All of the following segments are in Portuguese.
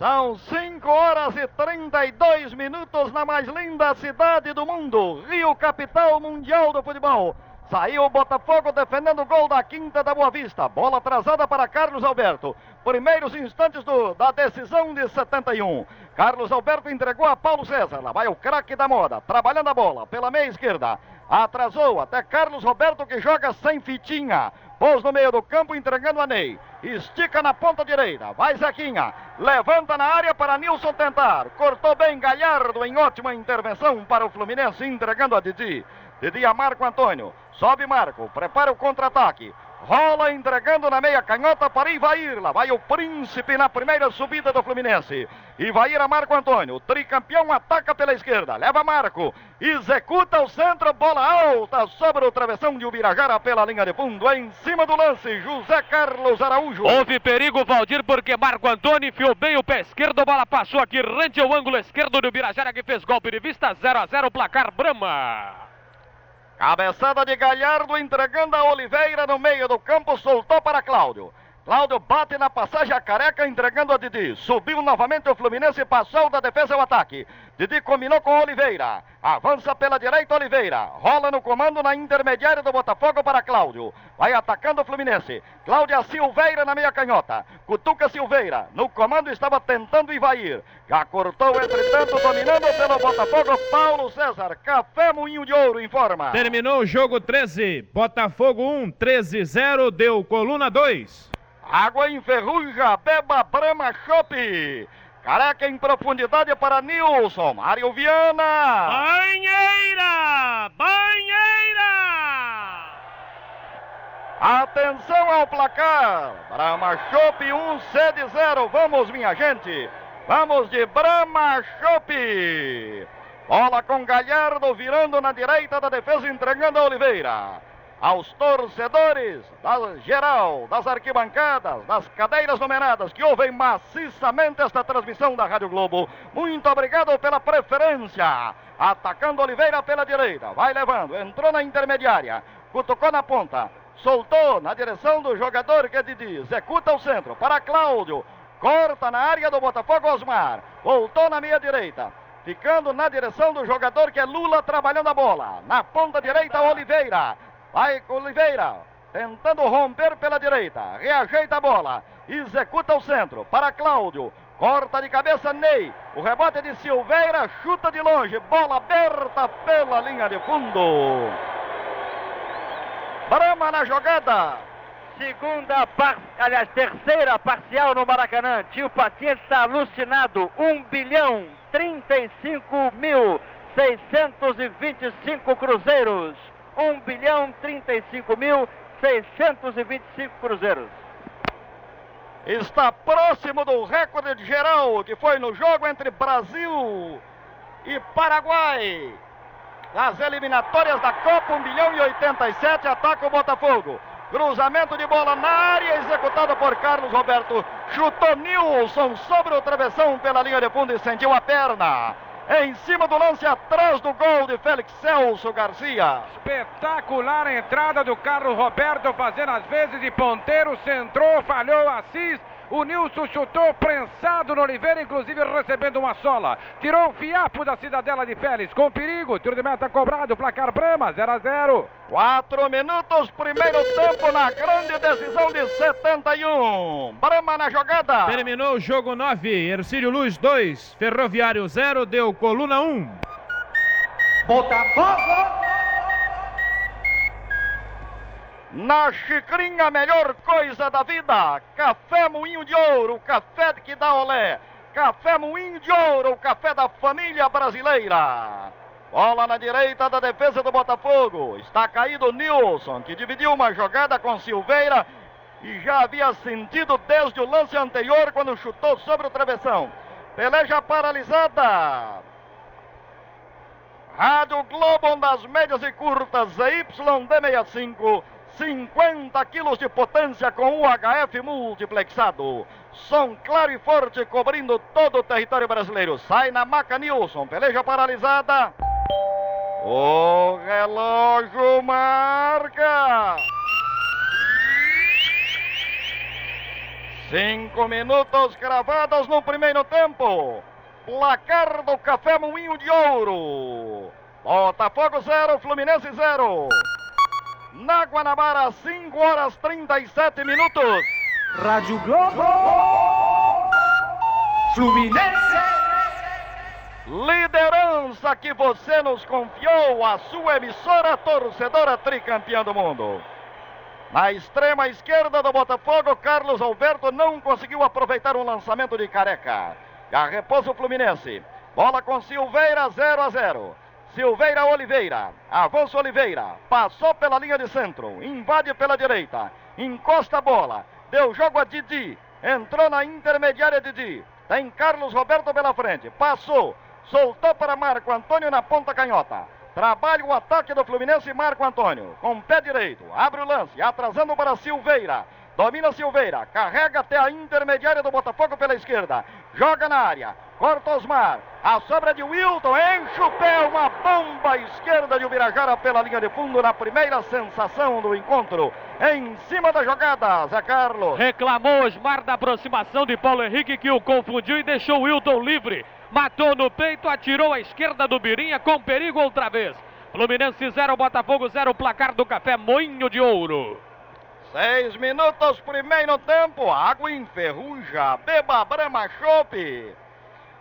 São 5 horas e 32 minutos na mais linda cidade do mundo, Rio Capital Mundial do Futebol. Saiu o Botafogo defendendo o gol da Quinta da Boa Vista. Bola atrasada para Carlos Alberto. Primeiros instantes do, da decisão de 71. Carlos Alberto entregou a Paulo César. Lá vai o craque da moda, trabalhando a bola pela meia esquerda. Atrasou até Carlos Roberto que joga sem fitinha. Pôs no meio do campo entregando a Ney. Estica na ponta direita. Vai Zequinha. Levanta na área para Nilson tentar. Cortou bem Galhardo em ótima intervenção para o Fluminense entregando a Didi. Didi a Marco Antônio. Sobe Marco. Prepara o contra-ataque. Rola entregando na meia canhota para Ivair. Lá vai o príncipe na primeira subida do Fluminense. Ivair a Marco Antônio. Tricampeão ataca pela esquerda. Leva Marco. Executa o centro. Bola alta sobre o travessão de Ubirajara pela linha de fundo. Em cima do lance. José Carlos Araújo. Houve perigo, Valdir, porque Marco Antônio enfiou bem o pé esquerdo. Bola passou aqui rente ao ângulo esquerdo do Ubirajara que fez golpe de vista. 0 a 0 placar Brama. Cabeçada de Galhardo entregando a Oliveira no meio do campo, soltou para Cláudio. Cláudio bate na passagem a careca, entregando a Didi. Subiu novamente o Fluminense, passou da defesa ao ataque. Didi combinou com Oliveira. Avança pela direita, Oliveira. Rola no comando na intermediária do Botafogo para Cláudio. Vai atacando o Fluminense. Cláudia Silveira na meia canhota. Cutuca Silveira. No comando estava tentando Ivair. Já cortou, entretanto, dominando pelo Botafogo, Paulo César. Café Moinho de Ouro informa. Terminou o jogo 13. Botafogo 1, 13 0. Deu coluna 2. Água enferruja, beba Brama Chopp. Careca em profundidade para Nilson. Mário Viana. Banheira! Banheira! Atenção ao placar. Brahma Chopp 1, sede 0. Vamos, minha gente. Vamos de Brahma Chopp. Bola com Galhardo virando na direita da defesa, entregando a Oliveira aos torcedores da geral, das arquibancadas, das cadeiras numeradas que ouvem maciçamente esta transmissão da Rádio Globo. Muito obrigado pela preferência. Atacando Oliveira pela direita, vai levando, entrou na intermediária, cutucou na ponta, soltou na direção do jogador que é Didi, executa o centro para Cláudio, corta na área do Botafogo Osmar, voltou na meia direita, ficando na direção do jogador que é Lula trabalhando a bola, na ponta direita Oliveira, Vai Oliveira, tentando romper pela direita. Reajeita a bola. Executa o centro para Cláudio. Corta de cabeça Ney. O rebote de Silveira. Chuta de longe. Bola aberta pela linha de fundo. Brama na jogada. Segunda, par... aliás, terceira parcial no Maracanã. Tio Paciente está alucinado. 1 bilhão 35 mil 625 cruzeiros. 1 bilhão 35 mil 625 cruzeiros. Está próximo do recorde geral que foi no jogo entre Brasil e Paraguai. Nas eliminatórias da Copa 1 bilhão e 87 ataca o Botafogo. Cruzamento de bola na área executado por Carlos Roberto. Chutou Nilson sobre o travessão pela linha de fundo e sentiu a perna em cima do lance atrás do gol de Félix Celso Garcia. Espetacular entrada do Carlos Roberto fazendo as vezes de ponteiro, centrou, falhou Assis. O Nilson chutou prensado no Oliveira, inclusive recebendo uma sola. Tirou o fiapo da cidadela de Félix com perigo. Tiro de meta cobrado, placar Brama, 0 a 0. Quatro minutos, primeiro tempo na grande decisão de 71. Brama na jogada. Terminou o jogo 9. Ercílio Luz 2. Ferroviário 0. Deu coluna 1. Botafogo. Na xicrinha, a melhor coisa da vida. Café Moinho de Ouro, café que dá olé. Café Moinho de Ouro, o café da família brasileira. Bola na direita da defesa do Botafogo. Está caído Nilson, que dividiu uma jogada com Silveira e já havia sentido desde o lance anterior quando chutou sobre o travessão. Peleja paralisada. Rádio Globo das médias e curtas ZYD65. 50 quilos de potência com UHF multiplexado. Som claro e forte cobrindo todo o território brasileiro. Sai na maca Nilson. Peleja paralisada. O relógio marca. Cinco minutos gravados no primeiro tempo. Placar do Café Moinho de Ouro. Botafogo 0, Fluminense 0. Na Guanabara, 5 horas 37 minutos. Rádio Globo. Fluminense. Liderança que você nos confiou, a sua emissora torcedora tricampeã do mundo. Na extrema esquerda do Botafogo, Carlos Alberto não conseguiu aproveitar um lançamento de careca. Já repousa o Fluminense. Bola com Silveira, 0 a 0. Silveira Oliveira, avança Oliveira, passou pela linha de centro, invade pela direita, encosta a bola, deu jogo a Didi, entrou na intermediária Didi, tem Carlos Roberto pela frente, passou, soltou para Marco Antônio na ponta canhota. Trabalha o ataque do Fluminense Marco Antônio. Com pé direito. Abre o lance. Atrasando para Silveira. Domina Silveira. Carrega até a intermediária do Botafogo pela esquerda. Joga na área. Corta Osmar. A sobra de Wilton. Enche o pé. Uma bomba esquerda de Ubirajara pela linha de fundo. Na primeira sensação do encontro. Em cima da jogada, Zé Carlos. Reclamou Osmar da aproximação de Paulo Henrique que o confundiu e deixou Wilton livre. Matou no peito, atirou à esquerda do Birinha com perigo outra vez. Fluminense 0, Botafogo 0, placar do Café Moinho de Ouro. Seis minutos, primeiro tempo. Água enferruja. Beba Brama Chope.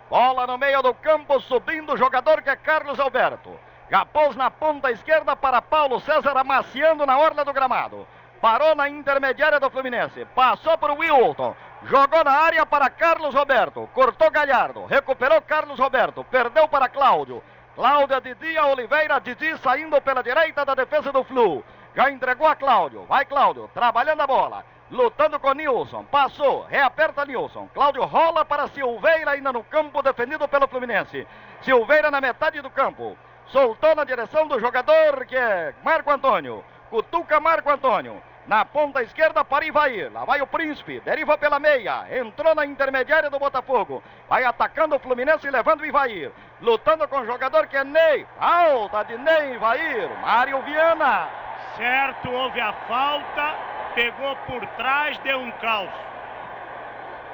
Bola no meio do campo, subindo o jogador que é Carlos Alberto. Já pôs na ponta esquerda para Paulo César, amaciando na orla do gramado. Parou na intermediária do Fluminense. Passou para o Wilton. Jogou na área para Carlos Roberto. Cortou Galhardo. Recuperou Carlos Roberto. Perdeu para Cláudio. Cláudia Didi Oliveira. Didi saindo pela direita da defesa do Flu. Já entregou a Cláudio. Vai Cláudio. Trabalhando a bola. Lutando com Nilson. Passou. Reaperta Nilson. Cláudio rola para Silveira ainda no campo defendido pelo Fluminense. Silveira na metade do campo. Soltou na direção do jogador que é Marco Antônio. Cutuca Marco Antônio. Na ponta esquerda para Ivair. Lá vai o Príncipe. Deriva pela meia. Entrou na intermediária do Botafogo. Vai atacando o Fluminense e levando o Ivair. Lutando com o jogador que é Ney. Alta de Ney Ivair. Mário Viana. Certo, houve a falta. Pegou por trás, deu um caos.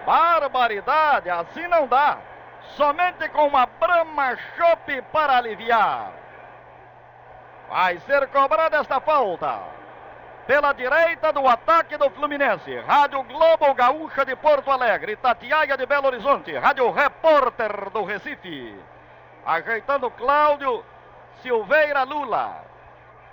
Barbaridade. Assim não dá. Somente com uma Brahma Chopp para aliviar. Vai ser cobrada esta falta. Pela direita do ataque do Fluminense. Rádio Globo Gaúcha de Porto Alegre. Tatiaia de Belo Horizonte. Rádio Repórter do Recife. Ajeitando Cláudio Silveira Lula.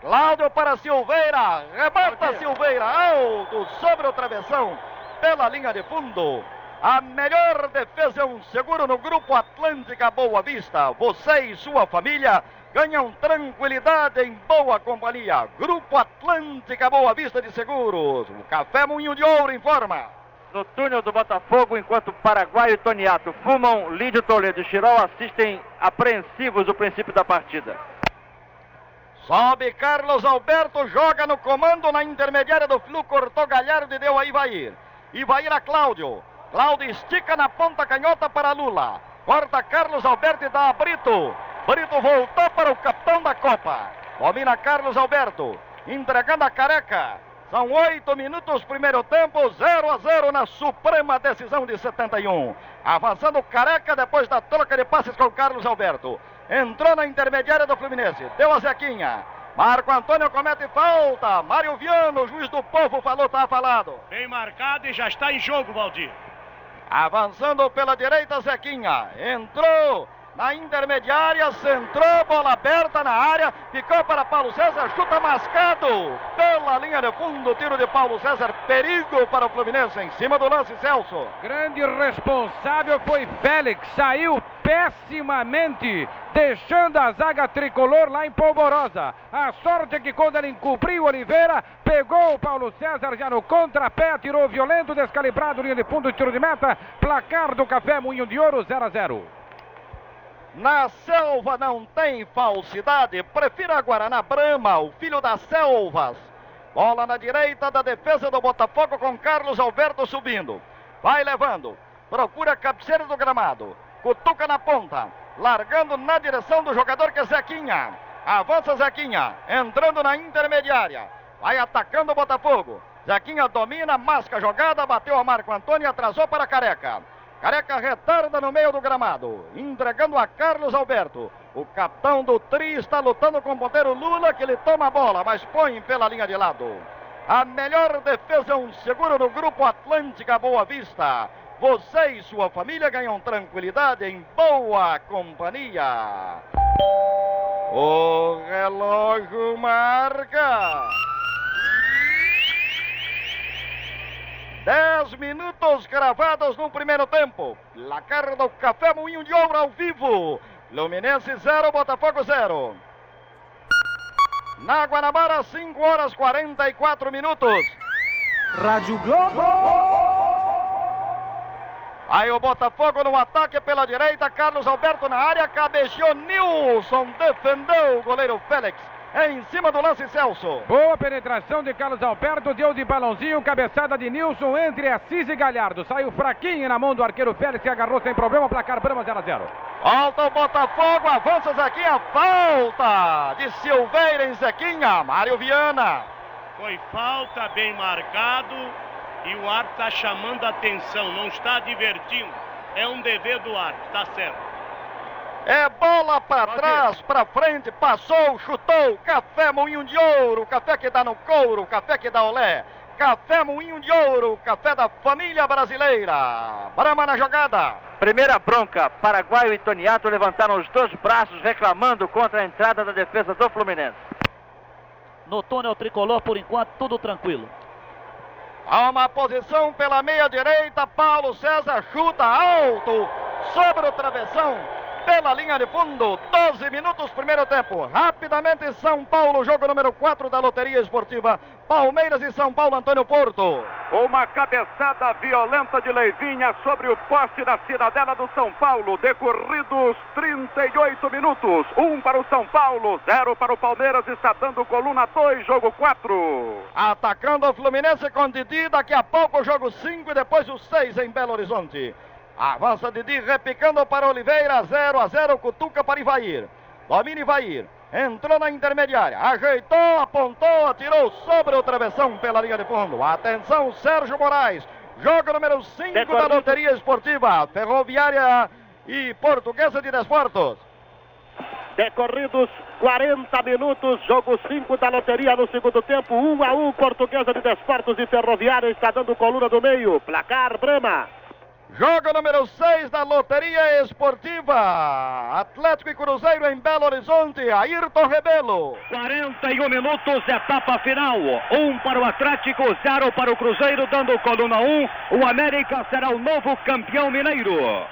Cláudio para Silveira. Rebata Silveira. Alto sobre o travessão. Pela linha de fundo. A melhor defesa é um seguro no Grupo Atlântica Boa Vista. Você e sua família ganham tranquilidade em boa companhia. Grupo Atlântica Boa Vista de Seguros. O Café Moinho de Ouro informa. No túnel do Botafogo, enquanto Paraguai e Toniato fumam, Lídio Toledo e Chirol assistem apreensivos o princípio da partida. Sobe Carlos Alberto, joga no comando na intermediária do Flu, cortou Galhardo e deu a Ivair. Ivair a Cláudio. Cláudio estica na ponta canhota para Lula. Corta Carlos Alberto e dá a Brito. Brito voltou para o capitão da Copa. Domina Carlos Alberto. Entregando a careca. São oito minutos, primeiro tempo, 0 a 0 na suprema decisão de 71. Avançando careca depois da troca de passes com Carlos Alberto. Entrou na intermediária do Fluminense. Deu a Zequinha. Marco Antônio comete falta. Mário Viano, juiz do povo, falou, tá falado. Bem marcado e já está em jogo, Valdir. Avançando pela direita, Zequinha. Entrou na intermediária, centrou, bola aberta na área, ficou para Paulo César, chuta mascado pela linha de fundo, tiro de Paulo César, perigo para o Fluminense em cima do lance, Celso. Grande responsável foi Félix, saiu pessimamente, deixando a zaga tricolor lá em Polvorosa. A sorte é que quando ele encobriu Oliveira, pegou o Paulo César já no contrapé, tirou violento, descalibrado, linha de fundo, tiro de meta, placar do Café Moinho de Ouro, 0 a 0. Na selva não tem falsidade. Prefira Guaraná Brama, o filho das selvas. Bola na direita da defesa do Botafogo com Carlos Alberto subindo. Vai levando. Procura a cabeceira do gramado. Cutuca na ponta. Largando na direção do jogador que é Zequinha. Avança Zequinha. Entrando na intermediária. Vai atacando o Botafogo. Zequinha domina, masca a jogada, bateu a Marco Antônio e atrasou para Careca. Careca retarda no meio do gramado, entregando a Carlos Alberto. O capitão do Tri está lutando com o ponteiro Lula, que ele toma a bola, mas põe pela linha de lado. A melhor defesa é um seguro no Grupo Atlântica Boa Vista. Você e sua família ganham tranquilidade em boa companhia. O relógio marca. Dez minutos gravados no primeiro tempo. Placar do Café Moinho de Ouro ao vivo. Luminense 0, Botafogo 0. Na Guanabara, 5 horas 44 minutos. Rádio Globo. Aí o Botafogo no ataque pela direita, Carlos Alberto na área, cabeceou Nilson, defendeu o goleiro Félix. Em cima do lance, Celso. Boa penetração de Carlos Alberto, deu de balãozinho, cabeçada de Nilson entre Assis e Galhardo. Saiu fraquinho na mão do arqueiro Félix, que agarrou sem problema, placar Brama 0 a 0. Volta o Botafogo, avança Zequinha, falta de Silveira em Zequinha, Mário Viana. Foi falta bem marcado e o árbitro está chamando a atenção, não está divertindo. É um dever do árbitro, está certo. É bola para trás, para frente, passou, chutou, café moinho de ouro, café que dá no couro, café que dá olé. Café Moinho de Ouro, café da família brasileira. Brama na jogada. Primeira bronca, Paraguai e Toniato levantaram os dois braços reclamando contra a entrada da defesa do Fluminense. No túnel tricolor, por enquanto, tudo tranquilo. Há uma posição pela meia direita, Paulo César chuta alto sobre o travessão pela linha de fundo. 12 minutos, primeiro tempo. Rapidamente, São Paulo, jogo número 4 da Loteria Esportiva. Palmeiras e São Paulo, Antônio Porto. Uma cabeçada violenta de Leivinha sobre o poste da cidadela do São Paulo. Decorridos 38 minutos. Um para o São Paulo, zero para o Palmeiras. Está dando coluna 2, jogo 4. Atacando o Fluminense com Didi. Daqui a pouco o jogo 5 e depois o 6 em Belo Horizonte. Avança Didi, repicando para Oliveira, 0 a 0, cutuca para Ivair. Domina Ivair, entrou na intermediária, ajeitou, apontou, atirou sobre o travessão pela linha de fundo. Atenção, Sérgio Moraes, jogo número 5 da Loteria Esportiva, Ferroviária e Portuguesa de Desportos. Decorridos 40 minutos, jogo 5 da loteria no segundo tempo, 1 um a 1, um, Portuguesa de Desportos e Ferroviária está dando coluna do meio, placar Brema. Jogo número 6 da Loteria Esportiva. Atlético e Cruzeiro em Belo Horizonte. Ayrton Rebelo. 41 minutos, etapa final. Um para o Atlético, zero para o Cruzeiro, dando coluna 1. Um. O América será o novo campeão mineiro.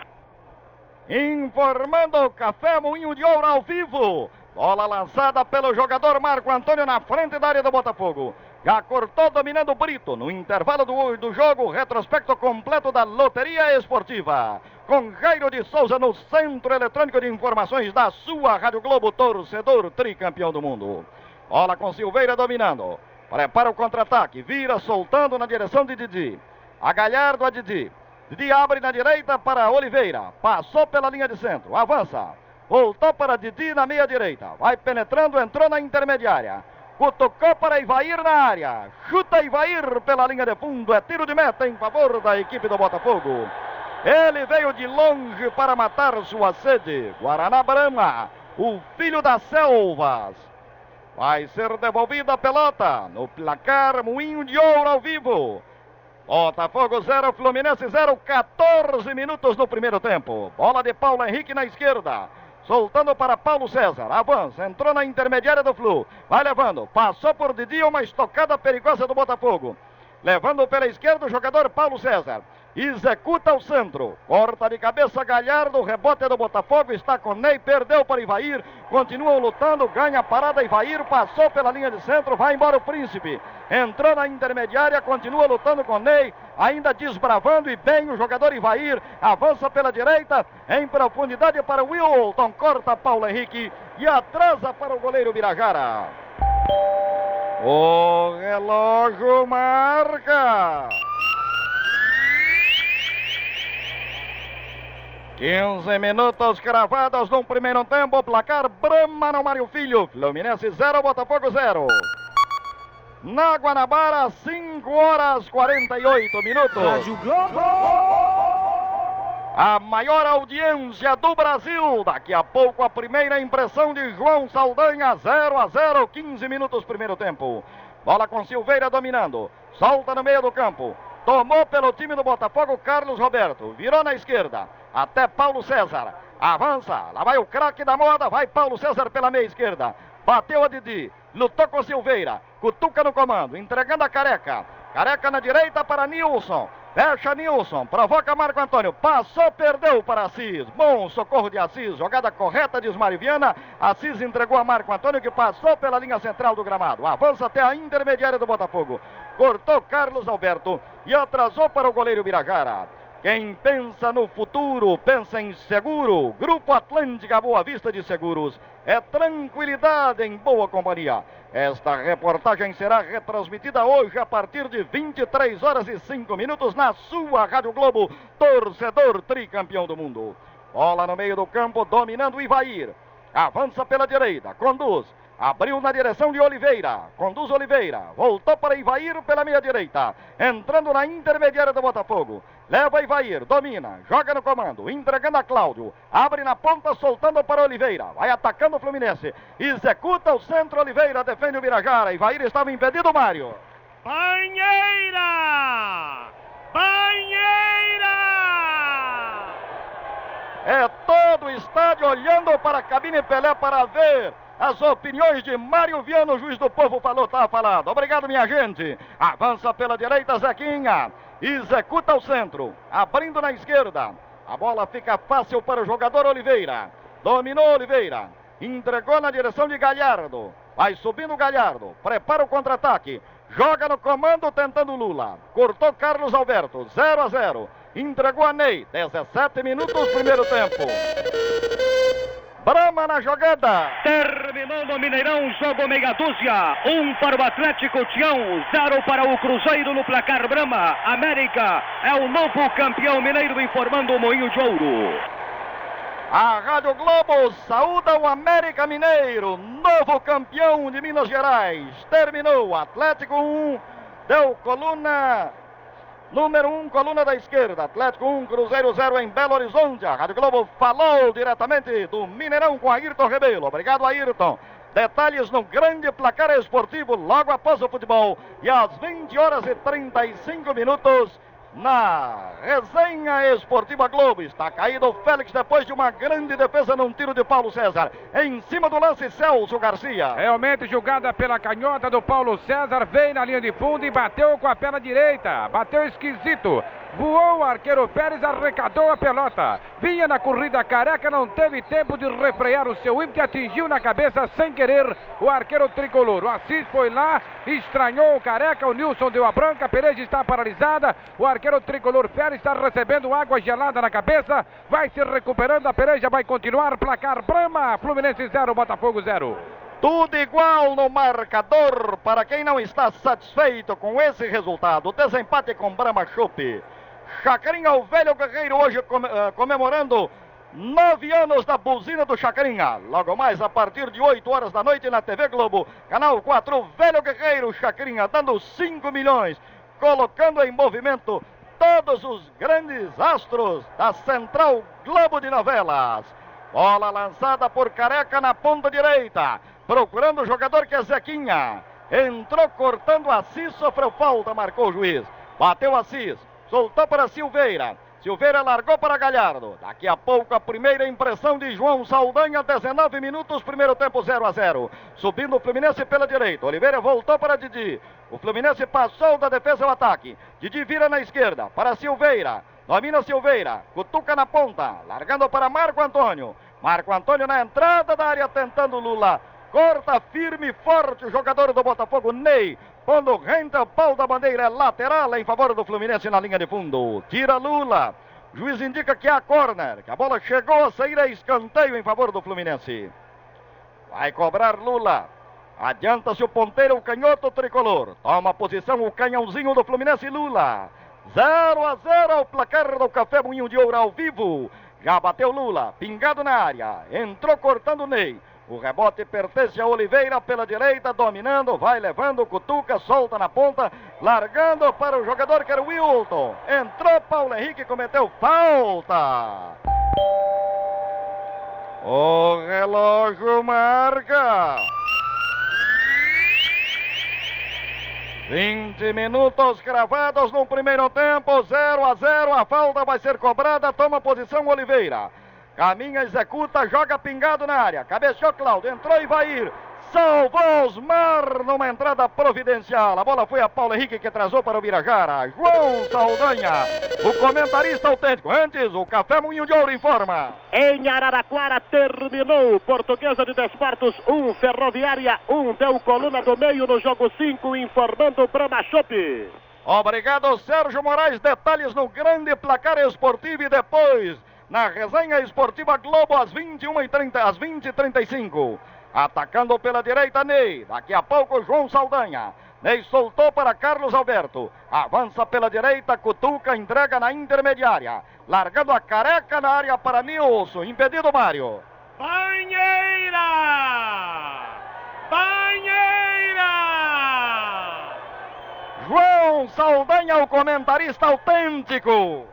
Informando o Café Moinho de Ouro ao vivo. Bola lançada pelo jogador Marco Antônio na frente da área do Botafogo. Já cortou dominando Brito. No intervalo do, do jogo, retrospecto completo da Loteria Esportiva. Com Jairo de Souza no Centro Eletrônico de Informações da sua Rádio Globo, torcedor tricampeão do mundo. Bola com Silveira dominando. Prepara o contra-ataque. Vira soltando na direção de Didi. A Galhardo a Didi. Didi abre na direita para Oliveira. Passou pela linha de centro. Avança. Voltou para Didi na meia direita. Vai penetrando, entrou na intermediária. Cutucou para Ivair na área. Chuta Ivair pela linha de fundo. É tiro de meta em favor da equipe do Botafogo. Ele veio de longe para matar sua sede. Guaraná Brama, o filho das selvas. Vai ser devolvida a pelota no placar Moinho de Ouro ao vivo. Botafogo 0, Fluminense 0, 14 minutos no primeiro tempo. Bola de Paulo Henrique na esquerda. Soltando para Paulo César. Avança, entrou na intermediária do Flu. Vai levando. Passou por Didi uma estocada perigosa do Botafogo. Levando pela esquerda o jogador Paulo César. Executa o centro. Corta de cabeça Galhardo. Rebote do Botafogo. Está com Ney. Perdeu para Ivair. Continuam lutando. Ganha a parada Ivair. Passou pela linha de centro. Vai embora o Príncipe. Entrou na intermediária. Continua lutando com Ney. Ainda desbravando e bem o jogador Ivair. Avança pela direita. Em profundidade para Wilton. Corta Paulo Henrique. E atrasa para o goleiro Birajara. O relógio marca. 15 minutos cravados no primeiro tempo. Placar Brahma no Mário Filho. Fluminense 0, Botafogo 0. na Guanabara, 5 horas 48 minutos. Rádio Globo. A maior audiência do Brasil. Daqui a pouco a primeira impressão de João Saldanha, 0 a 0, 15 minutos primeiro tempo. Bola com Silveira dominando. Solta no meio do campo. Tomou pelo time do Botafogo Carlos Roberto. Virou na esquerda. Até Paulo César. Avança. Lá vai o craque da moda. Vai Paulo César pela meia esquerda. Bateu a Didi. Lutou com Silveira. Cutuca no comando. Entregando a careca. Careca na direita para Nilson. Fecha Nilson, provoca Marco Antônio, passou, perdeu para Assis. Bom socorro de Assis, jogada correta de Esmariviana. Assis entregou a Marco Antônio que passou pela linha central do gramado. Avança até a intermediária do Botafogo. Cortou Carlos Alberto e atrasou para o goleiro Birajara. Quem pensa no futuro, pensa em seguro. Grupo Atlântica Boa Vista de Seguros. É tranquilidade em boa companhia. Esta reportagem será retransmitida hoje a partir de 23 horas e 5 minutos na sua Rádio Globo, torcedor tricampeão do mundo. Bola no meio do campo, dominando o Ivair. Avança pela direita, conduz. Abriu na direção de Oliveira. Conduz Oliveira. Voltou para Ivair pela meia direita. Entrando na intermediária do Botafogo. Leva Ivair. Domina. Joga no comando. Entregando a Cláudio. Abre na ponta, soltando para Oliveira. Vai atacando o Fluminense. Executa o centro. Oliveira defende o Birajara. Ivair estava impedido, Mário. Banheira! Banheira! É todo o estádio olhando para a cabine Pelé para ver as opiniões de Mário Viano, juiz do povo, falou, tá falado. Obrigado, minha gente. Avança pela direita, Zequinha. Executa o centro. Abrindo na esquerda. A bola fica fácil para o jogador Oliveira. Dominou Oliveira. Entregou na direção de Galhardo. Vai subindo Galhardo. Prepara o contra-ataque. Joga no comando tentando Lula. Cortou Carlos Alberto. 0 a 0. Entregou a Ney. 17 minutos, primeiro tempo. Brama na jogada. Terminou no Mineirão, jogo meia dúzia. Um para o Atlético Tião, zero para o Cruzeiro no placar Brama. América é o novo campeão mineiro, informando o Moinho de Ouro. A Rádio Globo saúda o América Mineiro, novo campeão de Minas Gerais. Terminou Atlético 1, deu coluna Número 1, um, coluna da esquerda. Atlético 1, um, Cruzeiro 0 em Belo Horizonte. A Rádio Globo falou diretamente do Mineirão com Ayrton Rebelo. Obrigado, Ayrton. Detalhes no grande placar esportivo logo após o futebol. E às 20 horas e 35 minutos na resenha esportiva Globo. Está caído o Félix depois de uma grande defesa num tiro de Paulo César. Em cima do lance, Celso Garcia. Realmente jogada pela canhota do Paulo César. Veio na linha de fundo e bateu com a perna direita. Bateu esquisito. Voou o arqueiro Pérez, arrecadou a pelota. Vinha na corrida careca, não teve tempo de refrear o seu ímpeto e atingiu na cabeça sem querer o arqueiro tricolor. O Assis foi lá, estranhou o careca, o Nilson deu a branca, Pereira está paralisada. O arqueiro tricolor Pérez está recebendo água gelada na cabeça. Vai se recuperando, a Pereira vai continuar. Placar Brama, Fluminense 0, Botafogo 0. Tudo igual no marcador. Para quem não está satisfeito com esse resultado, desempate com Brahma Chup. Chacrinha, o velho guerreiro, hoje eh, comemorando nove anos da buzina do Chacrinha. Logo mais, a partir de 8 horas da noite na TV Globo, canal 4, o velho guerreiro Chacrinha, dando 5 milhões, colocando em movimento todos os grandes astros da Central Globo de Novelas. Bola lançada por Careca na ponta direita, procurando o jogador que é Zequinha. Entrou cortando Assis, sofreu falta, marcou o juiz. Bateu Assis, soltou para Silveira. Silveira largou para Galhardo. Daqui a pouco a primeira impressão de João Saldanha, 19 minutos, primeiro tempo 0 a 0. Subindo o Fluminense pela direita. Oliveira voltou para Didi. O Fluminense passou da defesa ao ataque. Didi vira na esquerda para Silveira. Domina Silveira. Cutuca na ponta. Largando para Marco Antônio. Marco Antônio na entrada da área tentando Lula. Corta firme e forte o jogador do Botafogo, Ney. Quando renta o pau da bandeira é lateral em favor do Fluminense na linha de fundo. Tira Lula. Juiz indica que há corner, que a bola chegou a sair a escanteio em favor do Fluminense. Vai cobrar Lula. Adianta-se o ponteiro, o canhoto tricolor. Toma posição o canhãozinho do Fluminense Lula. 0 a 0 o placar do Café Moinho de Ouro ao vivo. Já bateu Lula, pingado na área. Entrou cortando Ney. O rebote pertence a Oliveira pela direita, dominando, vai levando, cutuca, solta na ponta, largando para o jogador que era o Wilton. Entrou Paulo Henrique, cometeu falta. O relógio marca. 20 minutos cravados no primeiro tempo, 0 a 0. A falta vai ser cobrada, toma posição Oliveira. Caminha, executa, joga pingado na área. Cabeceou Cláudio, entrou e vai ir. Salvou Osmar numa entrada providencial. A bola foi a Paulo Henrique que trazou para o Birajara. João Saldanha, o comentarista autêntico. Antes, o Café Moinho de Ouro informa. Em Araraquara terminou. Portuguesa de Desportos 1, um, Ferroviária 1. Um, deu coluna do meio no jogo 5, informando Brahma Shop. Obrigado, Sérgio Moraes. Detalhes no grande placar esportivo e depois na resenha esportiva Globo às 21h30, às 20h35. Atacando pela direita, Ney. Daqui a pouco, João Saldanha. Ney soltou para Carlos Alberto. Avança pela direita, cutuca, entrega na intermediária. Largando a careca na área para Nilson. Impedido Mário. Banheira! Banheira! João Saldanha, o comentarista autêntico.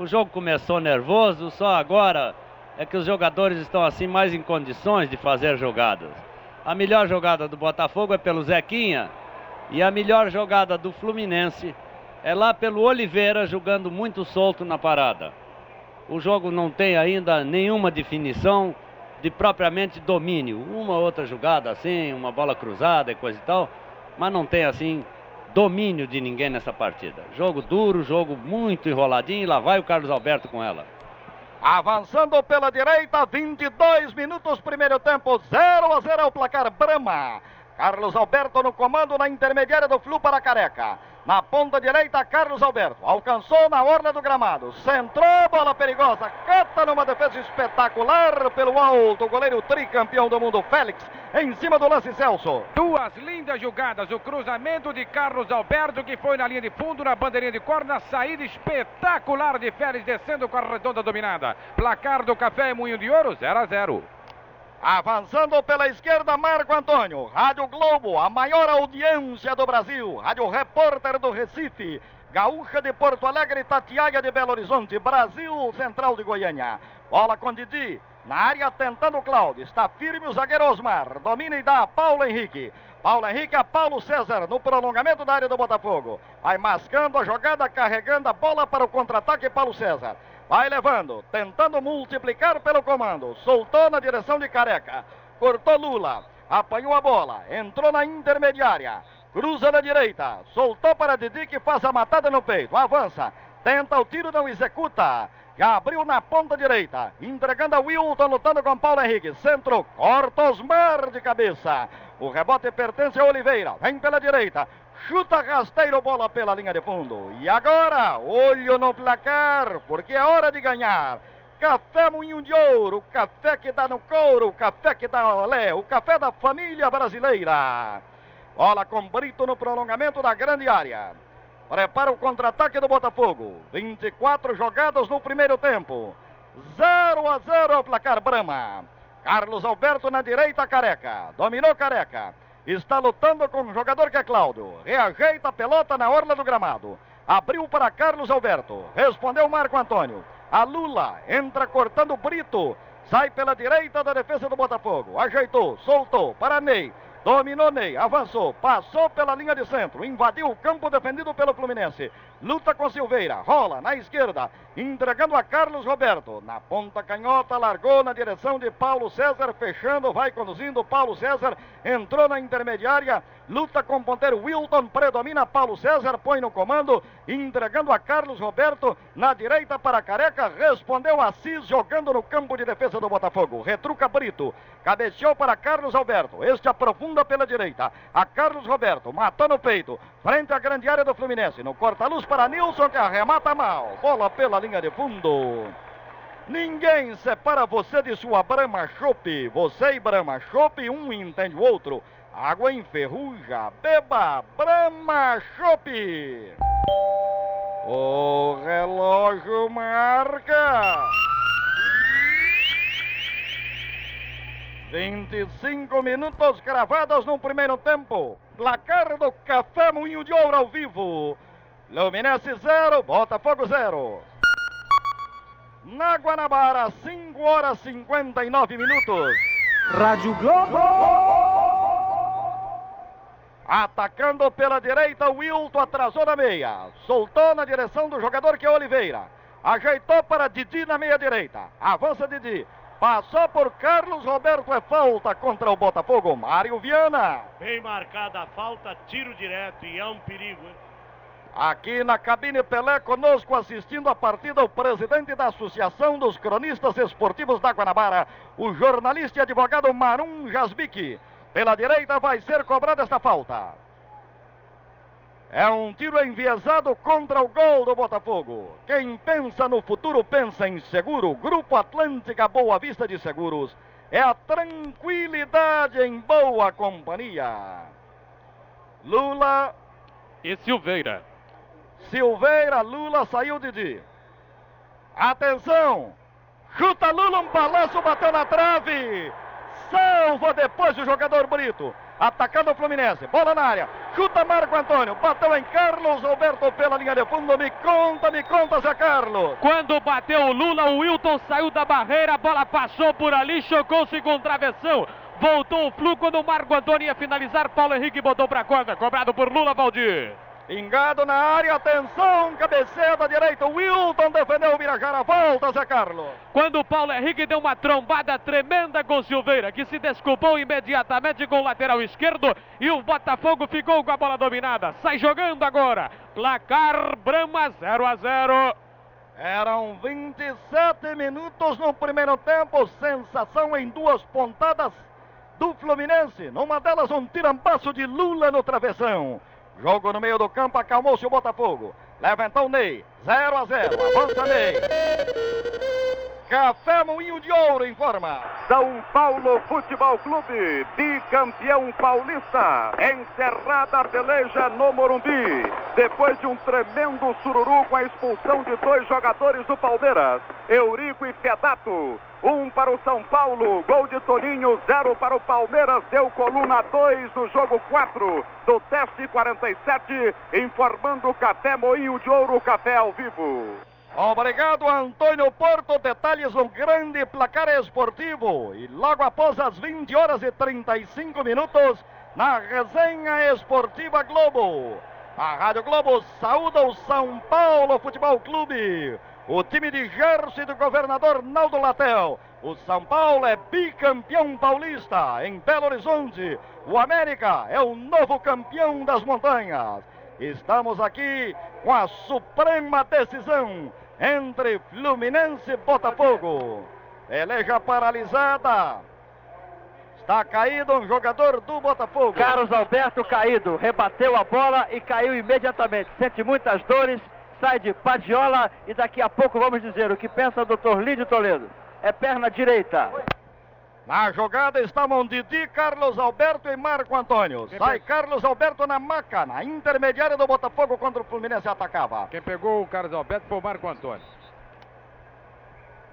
O jogo começou nervoso, só agora é que os jogadores estão assim mais em condições de fazer jogadas. A melhor jogada do Botafogo é pelo Zequinha e a melhor jogada do Fluminense é lá pelo Oliveira jogando muito solto na parada. O jogo não tem ainda nenhuma definição de propriamente domínio. Uma outra jogada assim, uma bola cruzada e coisa e tal, mas não tem assim domínio de ninguém nessa partida. Jogo duro, jogo muito enroladinho, e lá vai o Carlos Alberto com ela. Avançando pela direita, 22 minutos, primeiro tempo, 0 a 0 é o placar Brama. Carlos Alberto no comando na intermediária do Flu para Careca. Na ponta direita, Carlos Alberto. Alcançou na orla do gramado. Centrou, bola perigosa. Cata numa defesa espetacular pelo alto. Goleiro tricampeão do mundo, Félix. Em cima do lance, Celso. Duas lindas jogadas. O cruzamento de Carlos Alberto, que foi na linha de fundo, na bandeirinha de corda. Saída espetacular de Félix, descendo com a redonda dominada. Placar do Café e Moinho de Ouro, 0 a 0. Avançando pela esquerda, Marco Antônio. Rádio Globo, a maior audiência do Brasil. Rádio Repórter do Recife. Gaúcha de Porto Alegre, Tatiaia de Belo Horizonte. Brasil Central de Goiânia. Bola com Didi. Na área tentando o Cláudio. Está firme o zagueiro Osmar. Domina e dá a Paulo Henrique. Paulo Henrique a Paulo César no prolongamento da área do Botafogo. Vai mascando a jogada, carregando a bola para o contra-ataque Paulo César. Vai levando, tentando multiplicar pelo comando. Soltou na direção de Careca. Cortou Lula. Apanhou a bola. Entrou na intermediária. Cruza na direita. Soltou para Didi que faz a matada no peito. Avança. Tenta o tiro, não executa. Abriu na ponta direita. Entregando a Wilton, lutando com Paulo Henrique. Centro. Corta Osmar de cabeça. O rebote pertence a Oliveira. Vem pela direita. Chuta rasteiro, bola pela linha de fundo. E agora, olho no placar, porque é hora de ganhar. Café Moinho de Ouro, café que dá no couro, café que dá olé, o café da família brasileira. Bola com Brito no prolongamento da grande área. Prepara o contra-ataque do Botafogo. 24 jogadas no primeiro tempo. 0 a 0 o placar Brama. Carlos Alberto na direita, Careca. Dominou Careca. Está lutando com o jogador que é Cláudio. Reajeita a pelota na orla do gramado. Abriu para Carlos Alberto. Respondeu Marco Antônio. A Lula entra cortando Brito. Sai pela direita da defesa do Botafogo. Ajeitou, soltou para Ney. Dominou Ney, avançou, passou pela linha de centro, invadiu o campo defendido pelo Fluminense. Luta com Silveira, rola na esquerda, entregando a Carlos Roberto. Na ponta canhota, largou na direção de Paulo César, fechando, vai conduzindo. Paulo César entrou na intermediária, luta com o ponteiro Wilton, predomina Paulo César, põe no comando, entregando a Carlos Roberto na direita para Careca. Respondeu Assis, jogando no campo de defesa do Botafogo. Retruca Brito, cabeceou para Carlos Alberto. Este aprofunda pela direita. A Carlos Roberto matou no peito, frente à grande área do Fluminense. No corta-luz para Nilson, que arremata mal. Bola pela linha de fundo. Ninguém separa você de sua Brahma Chopp. Você e Brahma Chopp, um entende o outro. Água enferruja, beba Brahma Chopp. O relógio marca. 25 minutos gravados no primeiro tempo. Placar do Café Moinho de Ouro ao vivo. Luminense 0, Botafogo 0. Na Guanabara, 5 horas 59 minutos. Rádio Globo. Atacando pela direita, o Wilton atrasou na meia. Soltou na direção do jogador que é Oliveira. Ajeitou para Didi na meia direita. Avança Didi. Passou por Carlos Roberto, é falta contra o Botafogo. Mário Viana. Bem marcada a falta, tiro direto e é um perigo, hein? Aqui na cabine Pelé, conosco assistindo a partida, o presidente da Associação dos Cronistas Esportivos da Guanabara, o jornalista e advogado Marum Jasbic. Pela direita vai ser cobrada esta falta. É um tiro enviesado contra o gol do Botafogo. Quem pensa no futuro pensa em seguro. Grupo Atlântica Boa Vista de Seguros. É a tranquilidade em boa companhia. Lula. E Silveira. Silveira, Lula, saiu Didi. Atenção! Chuta Lula, um balanço, bateu na trave. Salva depois o jogador Brito. Atacando o Fluminense. Bola na área. Chuta Marco Antônio. Bateu em Carlos Roberto pela linha de fundo. Me conta, me conta, Zé Carlos. Quando bateu o Lula, o Wilton saiu da barreira. A bola passou por ali, chocou-se com travessão. Voltou o flu quando o Marco Antônio ia finalizar. Paulo Henrique botou para a corda. Cobrado por Lula, Valdir. Pingado na área, atenção, cabeceia da direita, Wilton defendeu o Birajara, volta Zé Carlos. Quando o Paulo Henrique deu uma trombada tremenda com Silveira, que se desculpou imediatamente com o lateral esquerdo e o Botafogo ficou com a bola dominada. Sai jogando agora, placar Brahma 0 a 0. Eram 27 minutos no primeiro tempo, sensação em duas pontadas do Fluminense, numa delas um tirambaço de Lula no travessão. Jogo no meio do campo, acalmou-se o Botafogo. Leva então Ney. 0 a 0. Avança Ney. Café Moinho de Ouro informa. São Paulo Futebol Clube, bicampeão paulista. Encerrada a peleja no Morumbi. Depois de um tremendo sururu com a expulsão de dois jogadores do Palmeiras, Eurico e Fedato. Um para o São Paulo, gol de Toninho, zero para o Palmeiras, deu coluna 2 do jogo 4 do teste 47, informando o Café Moinho de Ouro, Café ao vivo. Obrigado, Antônio Porto. Detalhes no grande placar esportivo. E logo após as 20 horas e 35 minutos, na resenha esportiva Globo. A Rádio Globo saúda o São Paulo Futebol Clube. O time de e do governador Naldo Latel. O São Paulo é bicampeão paulista em Belo Horizonte. O América é o novo campeão das montanhas. Estamos aqui com a suprema decisão entre Fluminense e Botafogo. Peleja paralisada. Está caído um jogador do Botafogo. Carlos Alberto caído, rebateu a bola e caiu imediatamente. Sente muitas dores, sai de Padiola e daqui a pouco vamos dizer o que pensa o doutor Lídio Toledo. É perna direita. Na jogada estavam Didi, Carlos Alberto e Marco Antônio. Sai Carlos Alberto na maca, na intermediária do Botafogo quando o Fluminense atacava. Quem pegou o Carlos Alberto foi o Marco Antônio.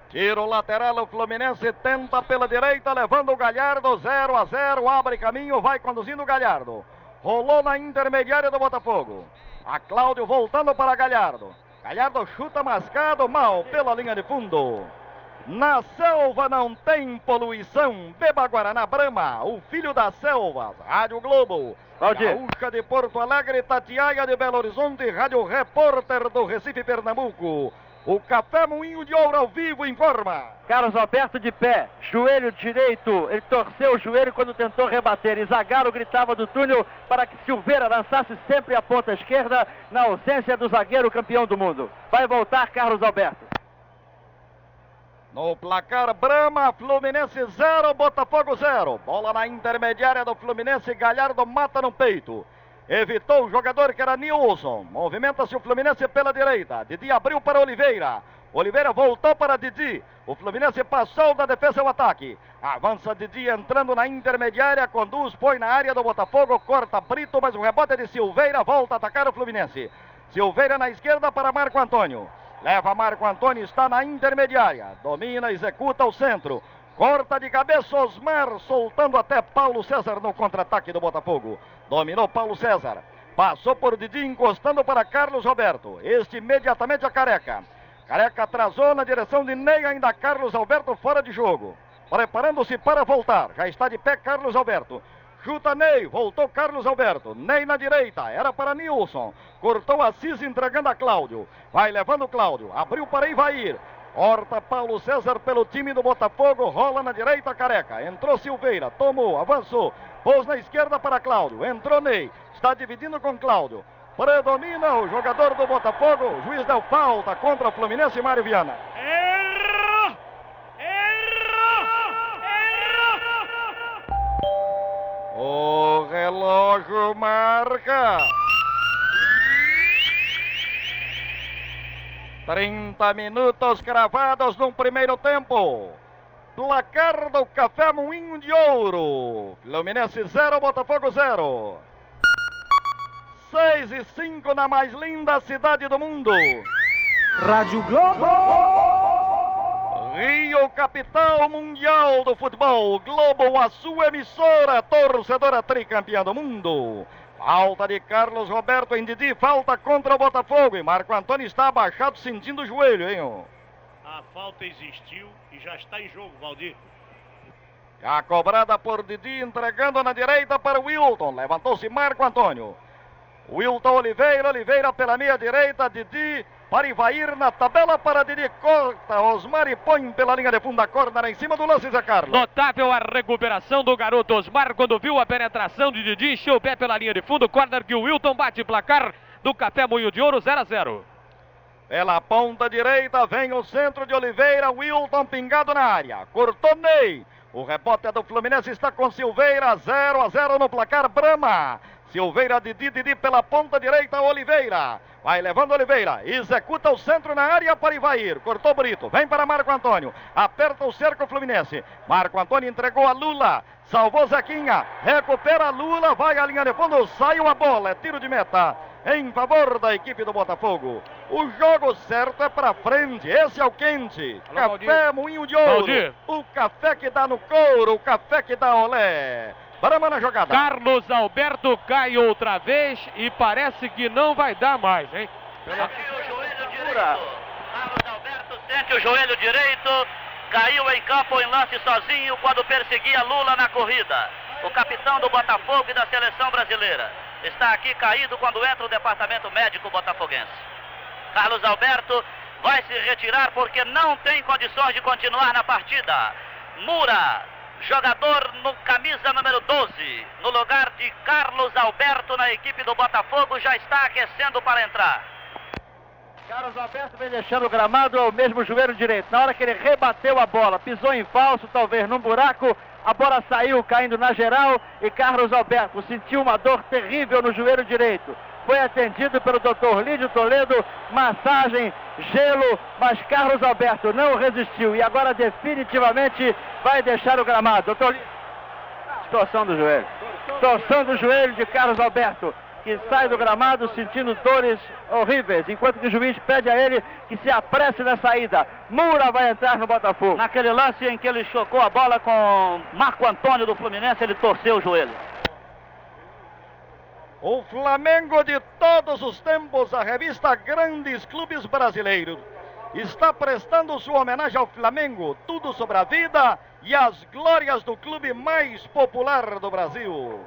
Tiro lateral, o Fluminense tenta pela direita, levando o Galhardo 0 a 0, abre caminho, vai conduzindo o Galhardo. Rolou na intermediária do Botafogo. A Cláudio voltando para Galhardo. Galhardo chuta mascado, mal pela linha de fundo. Na selva não tem poluição. Beba Guaraná Brama, o filho da selva. Rádio Globo. Valdir. Gaúcha de Porto Alegre, Tatiaia de Belo Horizonte, Rádio Repórter do Recife, Pernambuco. O Café Moinho de Ouro ao vivo informa. Carlos Alberto de pé, joelho direito, ele torceu o joelho quando tentou rebater. E Zagallo gritava do túnel para que Silveira lançasse sempre a ponta esquerda, na ausência do zagueiro campeão do mundo. Vai voltar Carlos Alberto. No placar Brama, Fluminense 0, Botafogo 0. Bola na intermediária do Fluminense, Galhardo mata no peito. Evitou o jogador que era Nilson. Movimenta-se o Fluminense pela direita. Didi abriu para Oliveira. Oliveira voltou para Didi. O Fluminense passou da defesa ao ataque. Avança Didi entrando na intermediária. Conduz, põe na área do Botafogo. Corta Brito, mas o rebote de Silveira. Volta a atacar o Fluminense. Silveira na esquerda para Marco Antônio. Leva Marco Antônio, está na intermediária. Domina, executa o centro. Corta de cabeça Osmar, soltando até Paulo César no contra-ataque do Botafogo. Dominou Paulo César. Passou por Didi, encostando para Carlos Roberto. Este imediatamente a Careca. Careca atrasou na direção de Ney, ainda Carlos Alberto fora de jogo. Preparando-se para voltar. Já está de pé Carlos Alberto. Chuta Ney, voltou Carlos Alberto. Ney na direita, era para Nilson. Cortou Assis entregando a Cláudio. Vai levando Cláudio. Abriu para Ivair. Horta Paulo César pelo time do Botafogo, rola na direita Careca. Entrou Silveira, tomou, avançou. Pôs na esquerda para Cláudio. Entrou Ney, está dividindo com Cláudio. Predomina o jogador do Botafogo. O juiz deu falta contra o Fluminense Mário Viana. Errou! O relógio marca. 30 minutos cravados num primeiro tempo. Placar do Café Moinho de Ouro. Fluminense 0, Botafogo 0. 6 e 5 na mais linda cidade do mundo. Rádio Globo. Rio, capital mundial do futebol. Globo, a sua emissora, torcedora tricampeã do mundo. Falta de Carlos Roberto em Didi, falta contra o Botafogo. E Marco Antônio está abaixado sentindo o joelho, hein? A falta existiu e já está em jogo, Valdir. Já cobrada por Didi, entregando na direita para Wilton. Levantou-se Marco Antônio. Wilton Oliveira, Oliveira pela meia direita, Didi para Ivair na tabela para Didi, corta Osmar e põe pela linha de fundo da corda em cima do lance, Zé Carlos. Notável a recuperação do garoto Osmar quando viu a penetração de Didi, encheu o pé pela linha de fundo, corner que o Wilton bate placar do Café Moinho de Ouro 0 a 0. Pela ponta direita vem o centro de Oliveira, Wilton pingado na área. Cortou Ney. O rebote é do Fluminense está com Silveira, 0 a 0 no placar Brama. Silveira, Didi, Didi pela ponta direita, Oliveira. Vai levando Oliveira, executa o centro na área para Ivair. Cortou Brito, vem para Marco Antônio. Aperta o cerco Fluminense. Marco Antônio entregou a Lula. Salvou Zequinha. Recupera a Lula, vai à linha de fundo, saiu a bola. É tiro de meta em favor da equipe do Botafogo. O jogo certo é para frente, esse é o quente. Alô, café Valdir. Moinho de Ouro. Valdir. O café que dá no couro, o café que dá olé. Brama na jogada. Carlos Alberto cai outra vez e parece que não vai dar mais, hein? Carlos Alberto sente o joelho direito, caiu em campo em lance sozinho quando perseguia Lula na corrida. O capitão do Botafogo e da seleção brasileira está aqui caído quando entra o departamento médico botafoguense. Carlos Alberto vai se retirar porque não tem condições de continuar na partida. Mura, jogador no camisa número 12, no lugar de Carlos Alberto na equipe do Botafogo, já está aquecendo para entrar. Carlos Alberto vem deixando o gramado ao mesmo joelho direito. Na hora que ele rebateu a bola, pisou em falso, talvez num buraco, a bola saiu caindo na geral e Carlos Alberto sentiu uma dor terrível no joelho direito. Foi atendido pelo Dr. Lídio Toledo, massagem, gelo, mas Carlos Alberto não resistiu e agora definitivamente vai deixar o gramado. Doutor Lídio, torção do joelho. Torção do joelho de Carlos Alberto, que sai do gramado sentindo dores horríveis, enquanto que o juiz pede a ele que se apresse na saída. Moura vai entrar no Botafogo. Naquele lance em que ele chocou a bola com Marco Antônio do Fluminense, ele torceu o joelho. O Flamengo de todos os tempos, a revista Grandes Clubes Brasileiros, está prestando sua homenagem ao Flamengo, tudo sobre a vida e as glórias do clube mais popular do Brasil.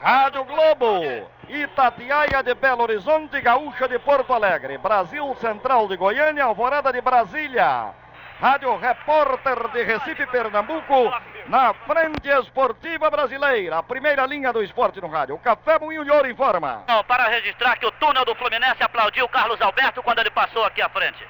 Rádio Globo, Itatiaia de Belo Horizonte, Gaúcha de Porto Alegre, Brasil Central de Goiânia, Alvorada de Brasília. Rádio Repórter de Recife, Pernambuco, na Frente Esportiva Brasileira, a primeira linha do esporte no rádio. O Café Moinho de Ouro informa. Para registrar que o túnel do Fluminense aplaudiu Carlos Alberto quando ele passou aqui à frente.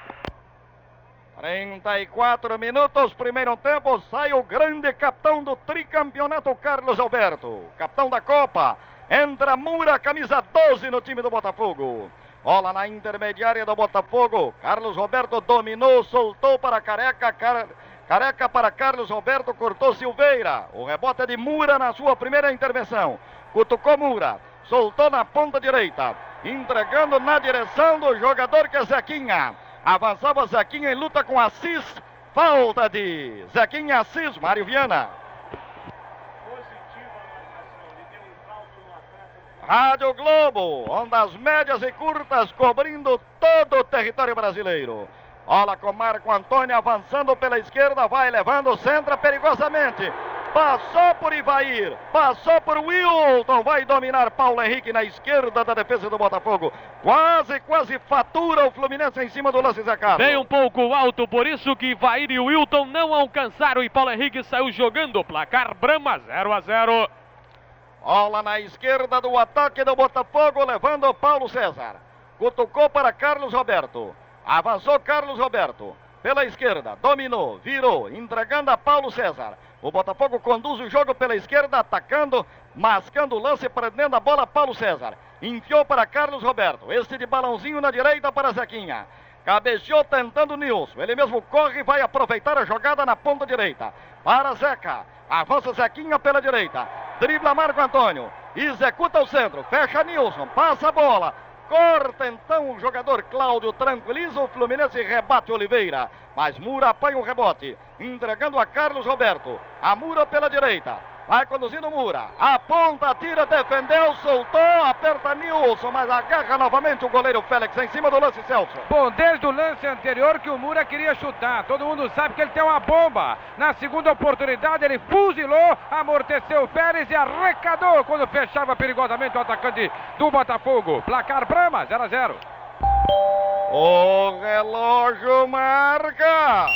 34 minutos, primeiro tempo, sai o grande capitão do tricampeonato, Carlos Alberto. Capitão da Copa. Entra Mura, camisa 12 no time do Botafogo. Bola na intermediária do Botafogo. Carlos Roberto dominou, soltou para Careca. Car- Careca para Carlos Roberto, cortou Silveira. O rebote é de Mura na sua primeira intervenção. Cutucou Mura, soltou na ponta direita. Entregando na direção do jogador que é Zequinha. Avançava Zequinha em luta com Assis. falta de Zequinha Assis, Mário Viana. Rádio Globo, ondas médias e curtas cobrindo todo o território brasileiro. Bola com Marco Antônio avançando pela esquerda, vai levando, centra perigosamente. Passou por Ivair, passou por Wilton, vai dominar Paulo Henrique na esquerda da defesa do Botafogo. Quase, quase fatura o Fluminense em cima do lance Zé Carlos. Bem um pouco alto, por isso que Ivair e Wilton não alcançaram e Paulo Henrique saiu jogando. Placar Brama 0 a 0. Bola na esquerda do ataque do Botafogo, levando Paulo César. Cutucou para Carlos Roberto. Avançou Carlos Roberto. Pela esquerda, dominou, virou, entregando a Paulo César. O Botafogo conduz o jogo pela esquerda, atacando, mascando o lance, prendendo a bola Paulo César. Enfiou para Carlos Roberto. Este de balãozinho na direita para Zequinha. Cabeceou tentando Nilson. Ele mesmo corre e vai aproveitar a jogada na ponta direita. Para Zeca. Avança Zequinha pela direita. Dribla Marco Antônio. Executa o centro. Fecha Nilson. Passa a bola. Corta então o jogador Cláudio, tranquiliza o Fluminense e rebate Oliveira. Mas Mura apanha o rebote, entregando a Carlos Roberto. A Mura pela direita. Vai conduzindo Mura. Aponta, tira, defendeu, soltou, aperta Nilson, mas agarra novamente o goleiro Félix em cima do lance Celso. Bom, desde o lance anterior que o Mura queria chutar. Todo mundo sabe que ele tem uma bomba. Na segunda oportunidade ele fuzilou, amorteceu o Pérez e arrecadou quando fechava perigosamente o atacante do Botafogo. Placar Brama, 0 a 0. O relógio marca.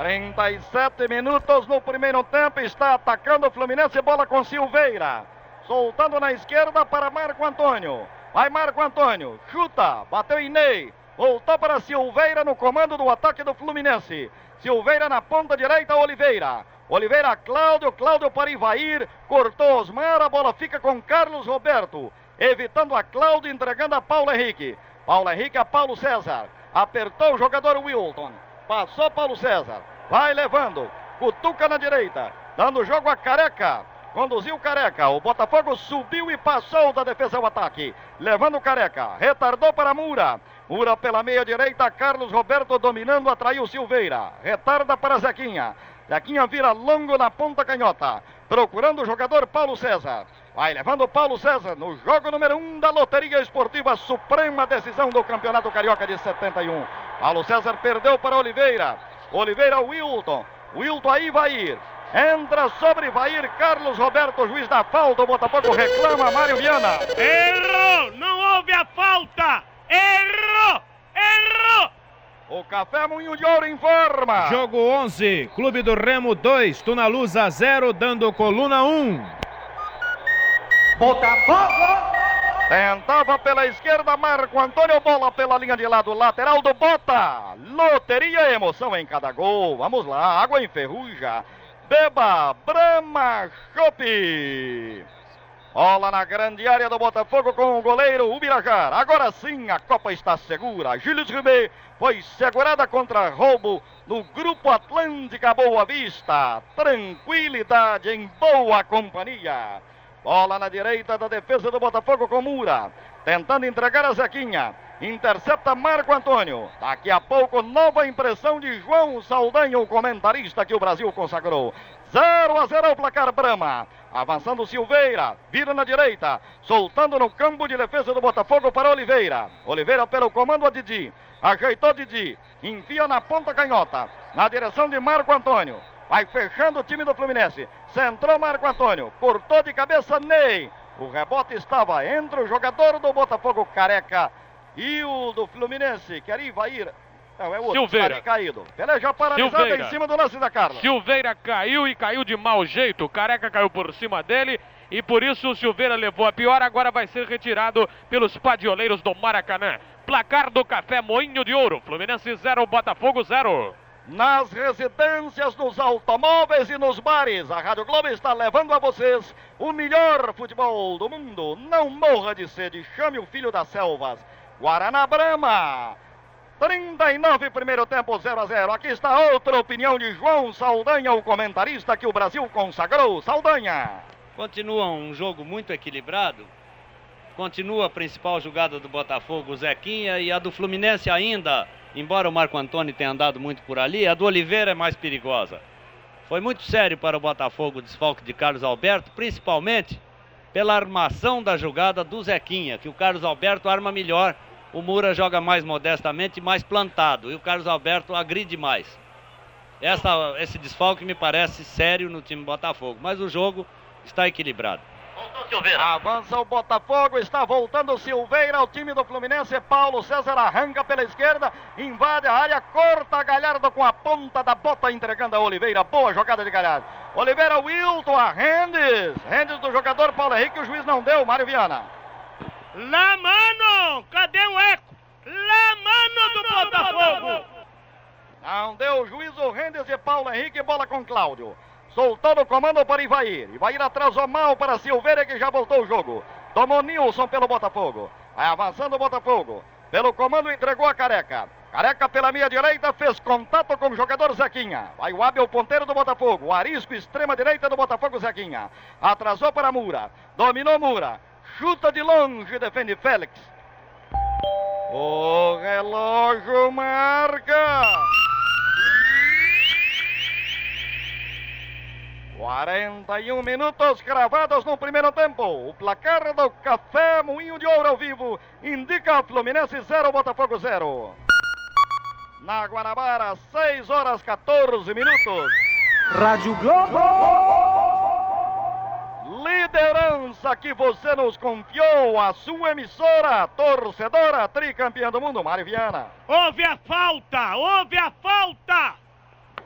37 minutos no primeiro tempo. Está atacando o Fluminense. Bola com Silveira. Soltando na esquerda para Marco Antônio. Vai Marco Antônio. Chuta. Bateu em Ney. Voltou para Silveira no comando do ataque do Fluminense. Silveira na ponta direita, Oliveira. Oliveira, Cláudio, Cláudio para Ivair. Cortou Osmar. A bola fica com Carlos Roberto. Evitando a Cláudio, entregando a Paulo Henrique. Paulo Henrique a Paulo César. Apertou o jogador Wilton. Passou Paulo César. Vai levando. Cutuca na direita. Dando jogo a Careca. Conduziu Careca. O Botafogo subiu e passou da defesa ao ataque. Levando Careca. Retardou para Mura. Mura pela meia direita. Carlos Roberto dominando. Atraiu Silveira. Retarda para Zequinha. Zequinha vira longo na ponta canhota. Procurando o jogador Paulo César. Vai levando Paulo César no jogo número 1 um da Loteria Esportiva Suprema Decisão do Campeonato Carioca de 71. Paulo César perdeu para Oliveira. Oliveira Wilton. Wilton aí vai ir. Entra sobre Vair Carlos Roberto, juiz da falta. O Botafogo reclama, Mário Viana. Errou! Não houve a falta! Errou! Errou! O Café Moinho de Ouro informa. Jogo 11, Clube do Remo 2, Tunalusa 0, dando coluna 1. Botafogo! Tentava pela esquerda, Marco Antônio, bola pela linha de lado, lateral do Bota. Loteria, emoção em cada gol. Vamos lá, água enferruja. Beba, Brahma Chopp. Bola na grande área do Botafogo com o goleiro Ubirajar. Agora sim a Copa está segura. Gilles Ribet foi segurada contra roubo no Grupo Atlântica Boa Vista. Tranquilidade em boa companhia. Bola na direita da defesa do Botafogo com Mura. Tentando entregar a Zequinha. Intercepta Marco Antônio. Daqui a pouco, nova impressão de João Saldanha, o comentarista que o Brasil consagrou. 0 a 0 o placar Brama. Avançando Silveira, vira na direita, soltando no campo de defesa do Botafogo para Oliveira. Oliveira pelo comando a Didi. Ajeitou Didi, enfia na ponta canhota, na direção de Marco Antônio. Vai fechando o time do Fluminense. Centrou Marco Antônio, cortou de cabeça Ney. O rebote estava entre o jogador do Botafogo Careca e o do Fluminense, que ali vai ir. Não, é o outro, Silveira. ali caído. Peleja paralisada Silveira. em cima do lance da Carla. Silveira caiu e caiu de mau jeito. Careca caiu por cima dele e por isso o Silveira levou a pior. Agora vai ser retirado pelos padioleiros do Maracanã. Placar do Café Moinho de Ouro. Fluminense 0, Botafogo 0. Nas residências, nos automóveis e nos bares. A Rádio Globo está levando a vocês o melhor futebol do mundo. Não morra de sede, chame o filho das selvas. Guaraná Brama. 39 primeiro tempo 0 a 0. Aqui está outra opinião de João Saldanha, o comentarista que o Brasil consagrou. Saldanha. Continua um jogo muito equilibrado, continua a principal jogada do Botafogo, Zequinha, e a do Fluminense ainda, embora o Marco Antônio tenha andado muito por ali, a do Oliveira é mais perigosa. Foi muito sério para o Botafogo o desfalque de Carlos Alberto, principalmente pela armação da jogada do Zequinha, que o Carlos Alberto arma melhor, o Mura joga mais modestamente, mais plantado, e o Carlos Alberto agride mais. Essa, esse desfalque me parece sério no time Botafogo, mas o jogo está equilibrado. Silveira. Avança o Botafogo, está voltando Silveira, o time do Fluminense. Paulo César arranca pela esquerda, invade a área, corta Galhardo com a ponta da bota, entregando a Oliveira. Boa jogada de Galhardo. Oliveira, Wilton, a Rendes. Rendes do jogador Paulo Henrique, o juiz não deu, Mário Viana. Lá, mano! Cadê o eco? Lá, mano do Botafogo! Não deu o juiz, o Rendes e Paulo Henrique, bola com Cláudio. Soltando o comando para Ivair. Ivair atrasou mal para Silveira que já voltou o jogo. Tomou Nilson pelo Botafogo. Vai avançando o Botafogo. Pelo comando entregou a Careca. Careca pela meia direita fez contato com o jogador Zequinha. Vai o Abel ponteiro do Botafogo. O Arisco extrema direita do Botafogo Zequinha. Atrasou para Mura. Dominou Mura. Chuta de longe, defende Félix. O relógio marca. 41 minutos cravados no primeiro tempo. O placar do Café Moinho de Ouro ao vivo indica Fluminense 0, Botafogo 0. Na Guanabara, 6 horas 14 minutos. Rádio Globo. Liderança que você nos confiou, a sua emissora, torcedora, tricampeã do mundo, Mário Viana. Houve a falta, houve a falta.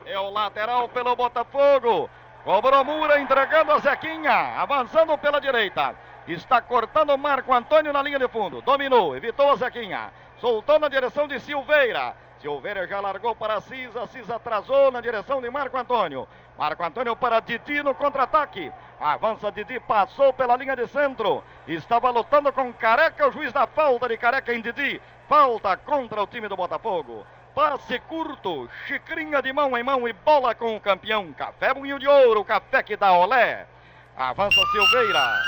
É o lateral pelo Botafogo. Cobrou Mura, entregando a Zequinha, avançando pela direita. Está cortando Marco Antônio na linha de fundo. Dominou, evitou a Zequinha. Soltou na direção de Silveira. Silveira já largou para Cisa. Cisa atrasou na direção de Marco Antônio. Marco Antônio para Didi no contra-ataque. Avança Didi, passou pela linha de centro. Estava lutando com Careca, o juiz da falta de Careca em Didi. Falta contra o time do Botafogo. Passe curto, xicrinha de mão em mão e bola com o campeão. Café Moinho de Ouro, café que dá olé. Avança Silveira.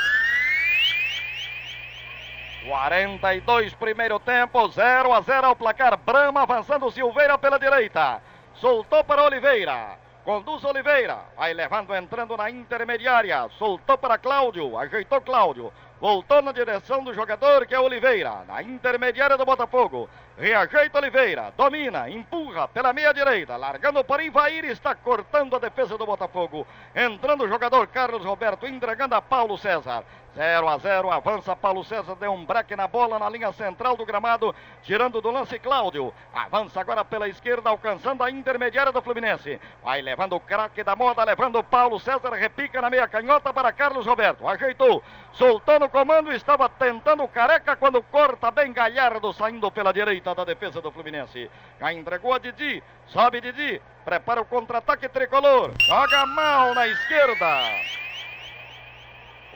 42 primeiro tempo, 0 a 0 ao placar. Brama avançando Silveira pela direita. Soltou para Oliveira. Conduz Oliveira. Vai levando, entrando na intermediária. Soltou para Cláudio. Ajeitou Cláudio. Voltou na direção do jogador que é Oliveira. Na intermediária do Botafogo. Reajeita Oliveira. Domina. Empurra pela meia direita. Largando para Ivair. Está cortando a defesa do Botafogo. Entrando o jogador Carlos Roberto. Entregando a Paulo César. 0 a 0, avança Paulo César, deu um breque na bola na linha central do gramado, tirando do lance Cláudio. Avança agora pela esquerda, alcançando a intermediária do Fluminense. Vai levando o craque da moda, levando Paulo César, repica na meia canhota para Carlos Roberto. Ajeitou, soltou no comando, estava tentando o careca quando corta bem Galhardo, saindo pela direita da defesa do Fluminense. Já entregou a Didi, sobe Didi, prepara o contra-ataque tricolor, joga mal na esquerda.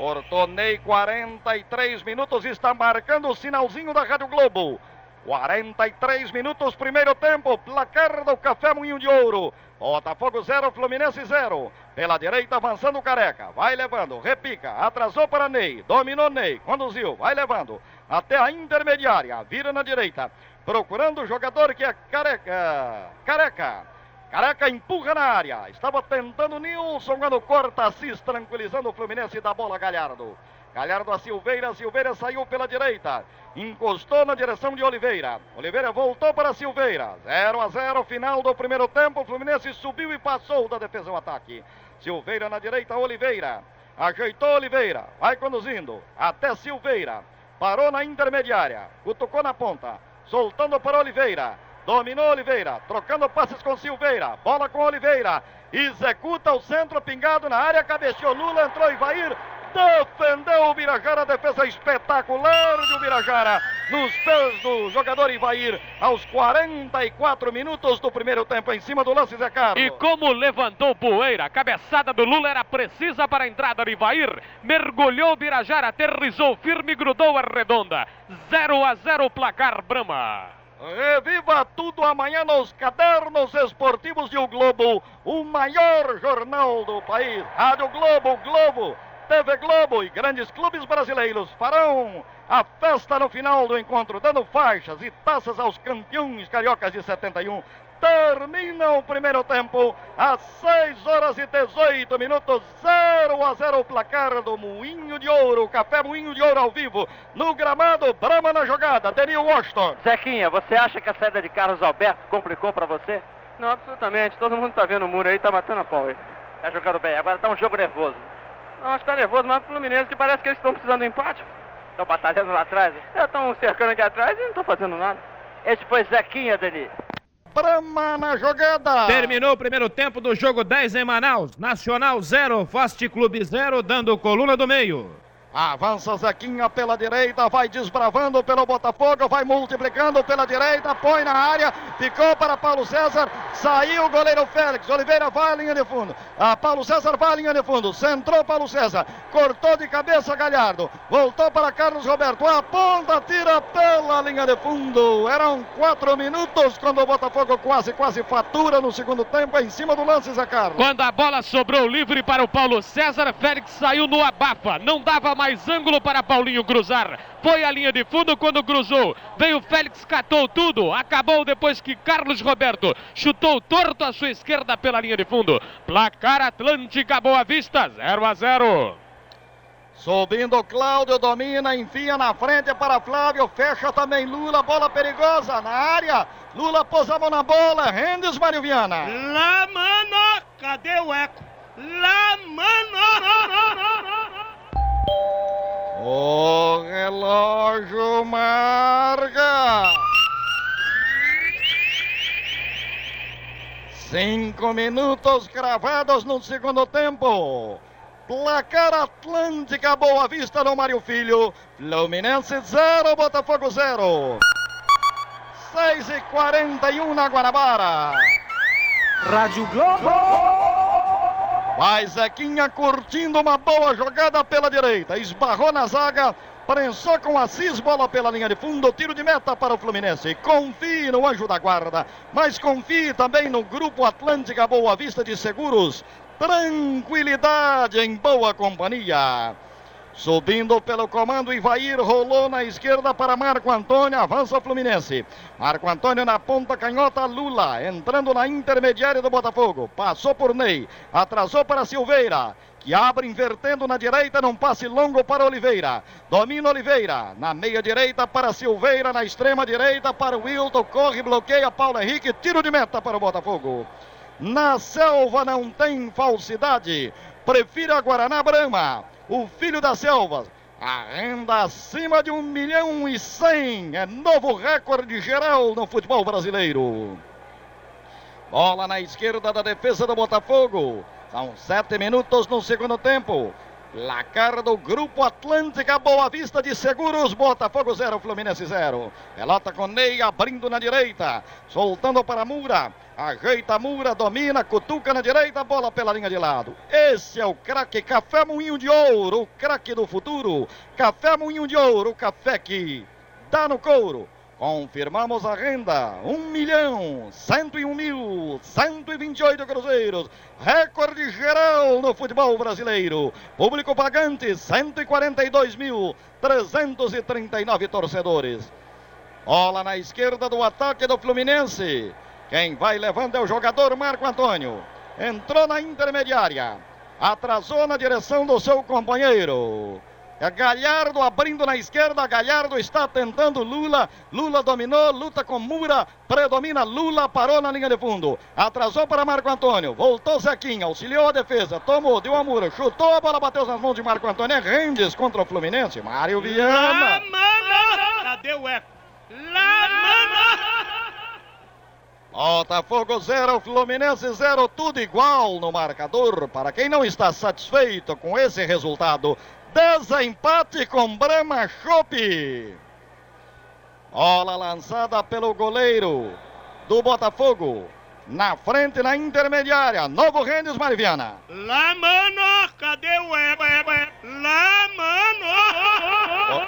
Ortonei 43 minutos, está marcando o sinalzinho da Rádio Globo. 43 minutos, primeiro tempo, placar do Café Moinho de Ouro. Botafogo 0, Fluminense 0. Pela direita avançando o Careca, vai levando, repica, atrasou para Ney, dominou Ney, conduziu, vai levando até a intermediária, vira na direita, procurando o jogador que é Careca. Careca. Careca empurra na área. Estava tentando Nilson quando corta Assis, tranquilizando o Fluminense da bola Galhardo. Galhardo a Silveira, Silveira saiu pela direita, encostou na direção de Oliveira. Oliveira voltou para Silveira. 0 a 0, final do primeiro tempo. Fluminense subiu e passou da defesa ao ataque. Silveira na direita, Oliveira. Ajeitou Oliveira, vai conduzindo até Silveira. Parou na intermediária, cutucou na ponta, soltando para Oliveira. Dominou Oliveira, trocando passes com Silveira. Bola com Oliveira. Executa o centro pingado na área. Cabeceou Lula, entrou Ivair. Defendeu o Birajara, defesa espetacular do Birajara nos pés do jogador Ivair aos 44 minutos do primeiro tempo em cima do lance Zé Carlos. E como levantou poeira, a cabeçada do Lula era precisa para a entrada de Ivair, mergulhou o Birajara, aterrizou firme grudou a redonda. 0 a 0 placar Brama. Reviva tudo amanhã nos cadernos esportivos de O Globo, o maior jornal do país. Rádio Globo, Globo, TV Globo e grandes clubes brasileiros farão A festa no final do encontro, dando faixas e taças aos campeões cariocas de 71. Termina o primeiro tempo, às 6 horas e 18 minutos, 0 a 0 o placar do Moinho de Ouro, Café Moinho de Ouro ao vivo, no gramado, Brama na jogada, Denil Washington. Zequinha, você acha que a saída de Carlos Alberto complicou para você? Não, absolutamente. Todo mundo tá vendo o muro aí, tá matando a pau aí. Tá jogando bem. Agora tá um jogo nervoso. Não, acho que tá nervoso, mas o Fluminense que parece que eles estão precisando de empate. Estão batalhando lá atrás. Estão cercando aqui atrás e não estão fazendo nada. Esse foi Zequinha, Deni. Brama na jogada. Terminou o primeiro tempo do jogo 10 em Manaus. Nacional 0, Fast Clube 0, dando coluna do meio. Avança Zequinha pela direita, vai desbravando pelo Botafogo, vai multiplicando pela direita, põe na área, ficou para Paulo César, saiu o goleiro Félix, Oliveira vai à linha de fundo, a Paulo César vai à linha de fundo, centrou Paulo César, cortou de cabeça Galhardo, voltou para Carlos Roberto, aponta, tira pela linha de fundo, eram quatro minutos quando o Botafogo quase, quase fatura no segundo tempo, em cima do lance, Zé Carlos. Quando a bola sobrou livre para o Paulo César, Félix saiu no abafa, não dava mais ângulo para Paulinho cruzar. Foi a linha de fundo quando cruzou. Veio Félix, catou tudo. Acabou depois que Carlos Roberto chutou torto à sua esquerda pela linha de fundo. Placar Atlântica Boa Vista, 0 a 0. Subindo Cláudio, domina, enfia na frente para Flávio, fecha também Lula, bola perigosa na área. Lula pôs a mão na bola, Rendes Mário Viana. Lá, mano, cadê o eco? Lá, mano! O relógio marca. Cinco minutos cravados no segundo tempo. Placar Atlântica Boa Vista no Mário Filho. Fluminense 0, Botafogo 0. 6 e 41 na Guanabara. Rádio Globo. Vai Zequinha curtindo uma boa jogada pela direita. Esbarrou na zaga. Prensou com Assis, bola pela linha de fundo, tiro de meta para o Fluminense. Confie no anjo da guarda, mas confie também no Grupo Atlântica Boa Vista de Seguros. Tranquilidade em boa companhia. Subindo pelo comando, Ivair rolou na esquerda para Marco Antônio, avança o Fluminense. Marco Antônio na ponta canhota, Lula, entrando na intermediária do Botafogo. Passou por Ney, atrasou para Silveira, que abre invertendo na direita, num passe longo para Oliveira. Domina Oliveira, na meia direita para Silveira, na extrema direita para Wilton, corre, bloqueia Paulo Henrique, tiro de meta para o Botafogo. Na selva não tem falsidade. Prefira Guaraná Brama o filho da selva. A renda acima de um milhão e cem. É novo recorde geral no futebol brasileiro. Bola na esquerda da defesa do Botafogo. São sete minutos no segundo tempo. Placar do Grupo Atlântica Boa Vista de Seguros, Botafogo 0, Fluminense 0. Pelota com Ney abrindo na direita, soltando para Mura. Ajeita Mura, domina, cutuca na direita, bola pela linha de lado. Esse é o craque Café Moinho de Ouro, o craque do futuro. Café Moinho de Ouro, café que dá no couro. Confirmamos a renda: 1 milhão 101 mil 128 cruzeiros. Recorde geral no futebol brasileiro. Público pagante: 142 mil 339 torcedores. Bola na esquerda do ataque do Fluminense. Quem vai levando é o jogador Marco Antônio. Entrou na intermediária. Atrasou na direção do seu companheiro. É Galhardo abrindo na esquerda. Galhardo está tentando Lula. Lula dominou, luta com Mura. Predomina Lula, parou na linha de fundo. Atrasou para Marco Antônio. Voltou Zequinha, auxiliou a defesa. Tomou, deu a Mura. Chutou a bola, bateu nas mãos de Marco Antônio. É Rendes contra o Fluminense. Mário Viana. Lá, mano! Cadê o eco? Lá, mano! Botafogo 0, Fluminense 0, tudo igual no marcador. Para quem não está satisfeito com esse resultado, desempate com Brahma Chopp. Bola lançada pelo goleiro do Botafogo. Na frente, na intermediária. Novo Rendes Mariviana. Lá, mano! Cadê o eco? Lá, mano!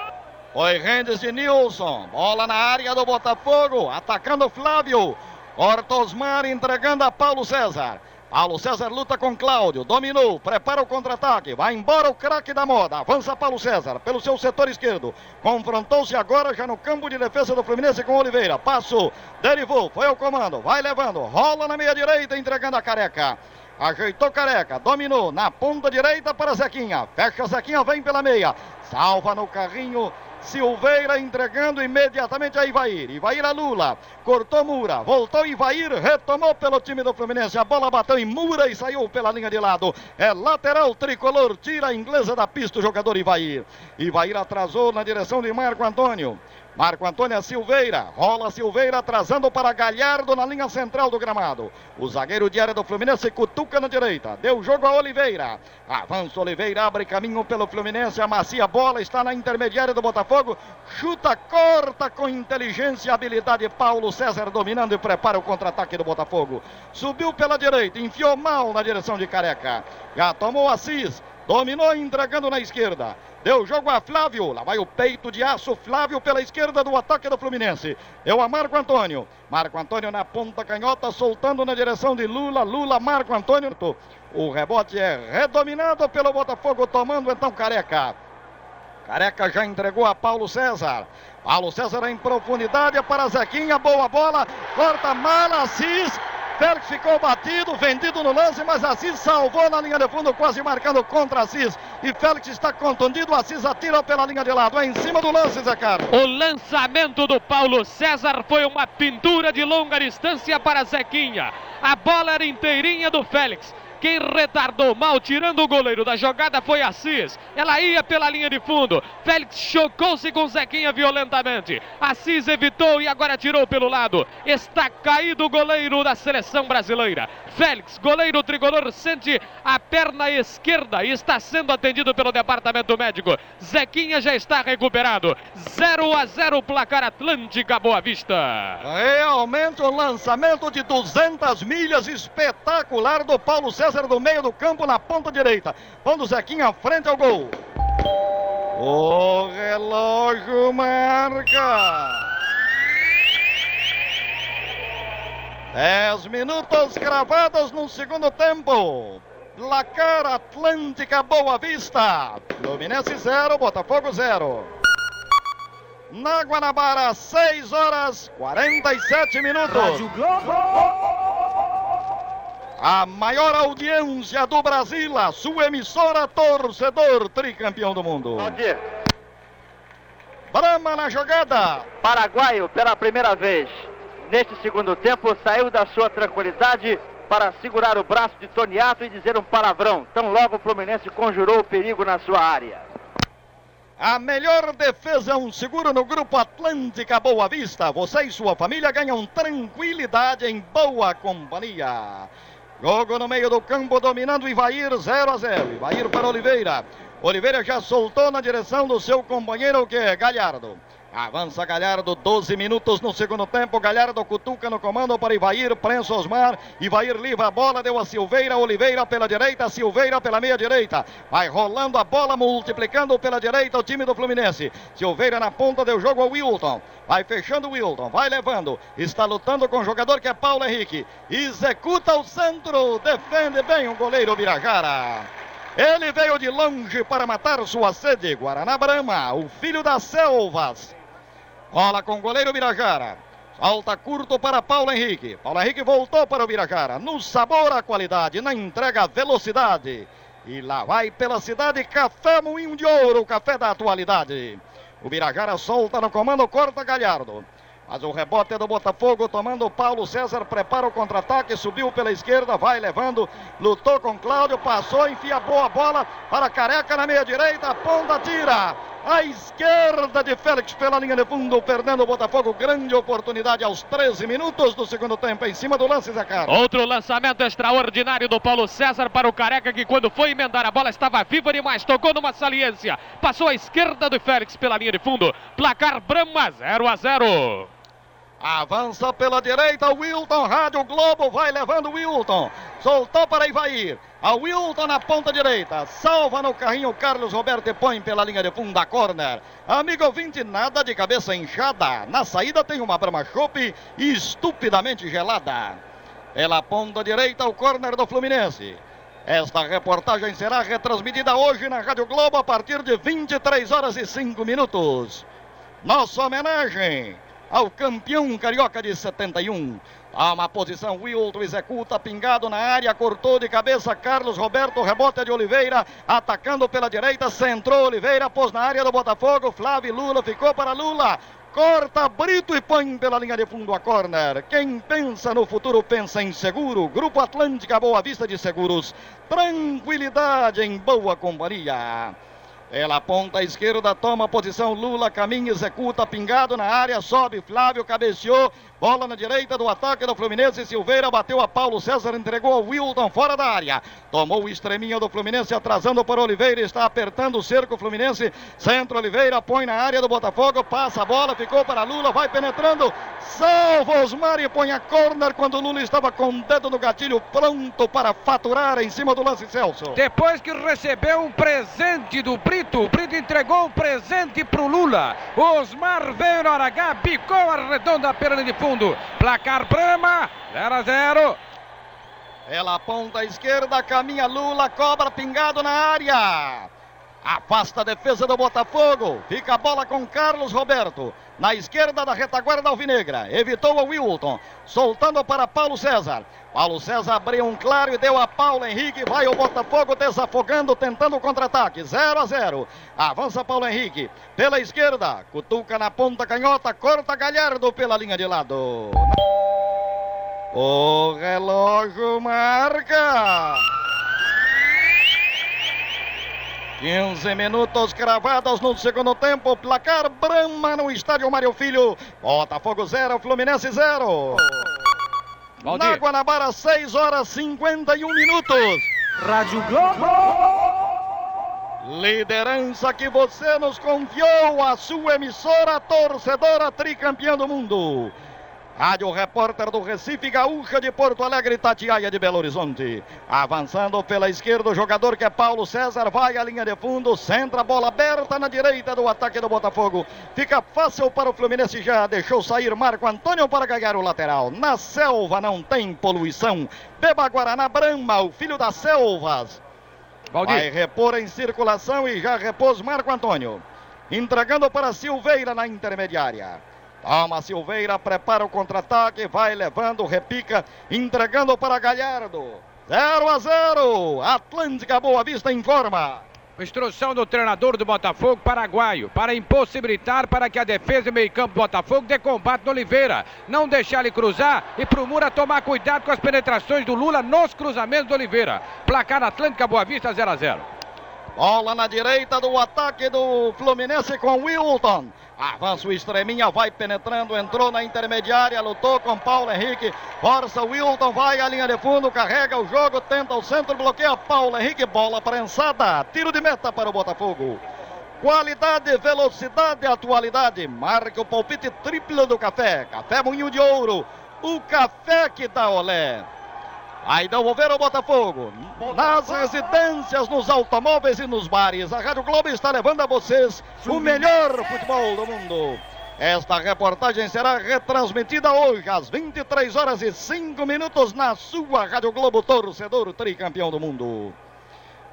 Foi Rendes de Nilson. Bola na área do Botafogo. Atacando Flávio. Corta Osmar entregando a Paulo César. Paulo César luta com Cláudio, dominou, prepara o contra-ataque, vai embora o craque da moda, avança Paulo César pelo seu setor esquerdo, confrontou-se agora já no campo de defesa do Fluminense com Oliveira, passo, derivou, foi ao comando, vai levando, rola na meia direita, entregando a careca. Ajeitou careca, dominou na ponta direita para Zequinha. Fecha Zequinha, vem pela meia. Salva no carrinho Silveira entregando imediatamente a Ivair. Ivair a Lula. Cortou Mura. Voltou Ivair. Retomou pelo time do Fluminense. A bola bateu em Mura e saiu pela linha de lado. É lateral tricolor. Tira a inglesa da pista o jogador Ivair. Ivair atrasou na direção de Marco Antônio. Marco Antônio Silveira, rola Silveira atrasando para Galhardo na linha central do gramado. O zagueiro de área do Fluminense cutuca na direita, deu jogo a Oliveira. Avança Oliveira, abre caminho pelo Fluminense, amacia a bola, está na intermediária do Botafogo. Chuta, corta com inteligência e habilidade. Paulo César dominando e prepara o contra-ataque do Botafogo. Subiu pela direita, enfiou mal na direção de Careca. Já tomou Assis, dominou entregando na esquerda. Deu jogo a Flávio. Lá vai o peito de aço. Flávio pela esquerda do ataque do Fluminense. Deu a Marco Antônio. Marco Antônio na ponta canhota, soltando na direção de Lula. Lula, Marco Antônio. O rebote é redominado pelo Botafogo, tomando então Careca. Careca já entregou a Paulo César. Paulo César em profundidade para Zequinha. Boa bola. Corta mala, Assis. Félix ficou batido, vendido no lance, mas Assis salvou na linha de fundo, quase marcando contra Assis. E Félix está contundido, Assis atira pela linha de lado. É em cima do lance, Zé Carlos. O lançamento do Paulo César foi uma pintura de longa distância para Zequinha. A bola era inteirinha do Félix. Quem retardou mal, tirando o goleiro da jogada, foi Assis. Ela ia pela linha de fundo. Félix chocou-se com Zequinha violentamente. Assis evitou e agora tirou pelo lado. Está caído o goleiro da seleção brasileira. Félix, goleiro tricolor, sente a perna esquerda e está sendo atendido pelo departamento médico. Zequinha já está recuperado. 0 a 0 placar Atlântica Boa Vista. Realmente um lançamento de 200 milhas espetacular do Paulo César do meio do campo na ponta direita. Quando Zequinha frente ao gol. O relógio marca. 10 minutos gravados no segundo tempo. Placar Atlântica Boa Vista. Fluminense 0, Botafogo 0. Na Guanabara, 6 horas 47 minutos. Rádio Globo. A maior audiência do Brasil, a sua emissora torcedor tricampeão do mundo. Dia. Brama na jogada. Paraguaio, pela primeira vez neste segundo tempo, saiu da sua tranquilidade para segurar o braço de Toniato e dizer um palavrão. Tão logo o Fluminense conjurou o perigo na sua área. A melhor defesa, um seguro no Grupo Atlântica Boa Vista. Você e sua família ganham tranquilidade em boa companhia. Jogo no meio do campo, dominando Ivair, 0 a 0. Ivair para Oliveira. Oliveira já soltou na direção do seu companheiro, que é Galhardo. Avança Galhardo, 12 minutos no segundo tempo. Galhardo cutuca no comando para Ivair, prensa Osmar. Ivair livra a bola, deu a Silveira. Oliveira pela direita, Silveira pela meia direita. Vai rolando a bola, multiplicando pela direita o time do Fluminense. Silveira na ponta, deu jogo ao Wilton. Vai fechando o Wilton, vai levando. Está lutando com o jogador que é Paulo Henrique. Executa o centro, defende bem o goleiro Birajara. Ele veio de longe para matar sua sede. Guaraná Brama, o filho das selvas. Bola com o goleiro Birajara. Salta curto para Paulo Henrique. Paulo Henrique voltou para o Birajara. No sabor a qualidade, na entrega a velocidade. E lá vai pela cidade Café Moinho de Ouro, café da atualidade. O Birajara solta no comando, corta Galhardo. Mas o rebote é do Botafogo, tomando Paulo César, prepara o contra-ataque, subiu pela esquerda, vai levando, lutou com Cláudio, passou, enfia boa bola para Careca na meia direita, ponta tira. A esquerda de Félix pela linha de fundo, perdendo o Botafogo. Grande oportunidade aos 13 minutos do segundo tempo, em cima do lance, Zé Carlos. Outro lançamento extraordinário do Paulo César para o Careca, que quando foi emendar a bola estava viva demais, tocou numa saliência, passou à esquerda do Félix pela linha de fundo. Placar Brahma 0 a 0. Avança pela direita, Wilton, Rádio Globo, vai levando Wilton. Soltou para Ivair. A Wilton na ponta direita. Salva no carrinho Carlos Roberto e põe pela linha de fundo da corner. Amigo ouvinte, nada de cabeça inchada. Na saída tem uma Brahma Chopp estupidamente gelada. Pela ponta direita, o corner do Fluminense. Esta reportagem será retransmitida hoje na Rádio Globo a partir de 23 horas e 5 minutos. Nossa homenagem ao campeão carioca de 71. Toma a posição, Wilton executa, pingado na área, cortou de cabeça Carlos Roberto, rebote de Oliveira, atacando pela direita, centrou Oliveira, pôs na área do Botafogo, Flávio Lula ficou para Lula. Corta Brito e põe pela linha de fundo a corner. Quem pensa no futuro pensa em seguro. Grupo Atlântica Boa Vista de Seguros. Tranquilidade em boa companhia. Pela ponta esquerda, toma posição Lula, caminha, executa, pingado na área, sobe Flávio, cabeceou, bola na direita do ataque do Fluminense, Silveira bateu a Paulo César, entregou ao Wilton fora da área, tomou o extreminho do Fluminense, atrasando para Oliveira, está apertando o cerco Fluminense, centro Oliveira, põe na área do Botafogo, passa a bola, ficou para Lula, vai penetrando, salva Osmar e põe a corner quando Lula estava com o dedo no gatilho, pronto para faturar em cima do lance Celso. Depois que recebeu um presente do Brito, o Brito entregou um presente pro Lula. Osmar veio na hora H, bicou a redonda linha de fundo. Placar Brama, 0 a 0. Pela ponta esquerda, caminha Lula, cobra pingado na área. Afasta a defesa do Botafogo. Fica a bola com Carlos Roberto. Na esquerda da retaguarda alvinegra. Evitou o Wilton. Soltando para Paulo César. Paulo César abriu um claro e deu a Paulo Henrique. Vai o Botafogo desafogando, tentando o contra-ataque. 0 a 0. Avança Paulo Henrique. Pela esquerda. Cutuca na ponta canhota. Corta Galhardo pela linha de lado. O relógio marca. 15 minutos cravados no segundo tempo. Placar Brahma no estádio Mário Filho. Botafogo 0, Fluminense 0. Na Guanabara, 6 horas 51 minutos. Rádio Globo. Liderança que você nos confiou, a sua emissora torcedora tricampeã do mundo. Rádio Repórter do Recife, Gaúcha de Porto Alegre, Tatiaia de Belo Horizonte. Avançando pela esquerda, o jogador que é Paulo César, vai à linha de fundo, centra a bola aberta na direita do ataque do Botafogo. Fica fácil para o Fluminense já, deixou sair Marco Antônio para ganhar o lateral. Na selva não tem poluição. Beba Guaraná Brahma, o filho das selvas. Valdir. Vai repor em circulação e já repôs Marco Antônio. Entregando para Silveira na intermediária. Toma Silveira, prepara o contra-ataque, vai levando, repica, entregando para Galhardo. 0 a 0. Atlântica Boa Vista informa. Instrução do treinador do Botafogo paraguaio para impossibilitar para que a defesa e meio campo do Botafogo dê combate no Oliveira. Não deixar ele cruzar e pro Mura tomar cuidado com as penetrações do Lula nos cruzamentos do Oliveira. Placar Atlântica Boa Vista 0 a 0. Bola na direita do ataque do Fluminense com Wilton. Avança o extreminha, vai penetrando, entrou na intermediária, lutou com Paulo Henrique. Força Wilton, vai à linha de fundo, carrega o jogo, tenta o centro, bloqueia Paulo Henrique. Bola prensada, tiro de meta para o Botafogo. Qualidade, velocidade, atualidade. Marca o palpite triplo do café. Café Moinho de Ouro. O café que dá olé. Vai devolver o Botafogo. Nas residências, nos automóveis e nos bares. A Rádio Globo está levando a vocês o melhor futebol do mundo. Esta reportagem será retransmitida hoje às 23 horas e 5 minutos na sua Rádio Globo Torcedor Tricampeão do Mundo.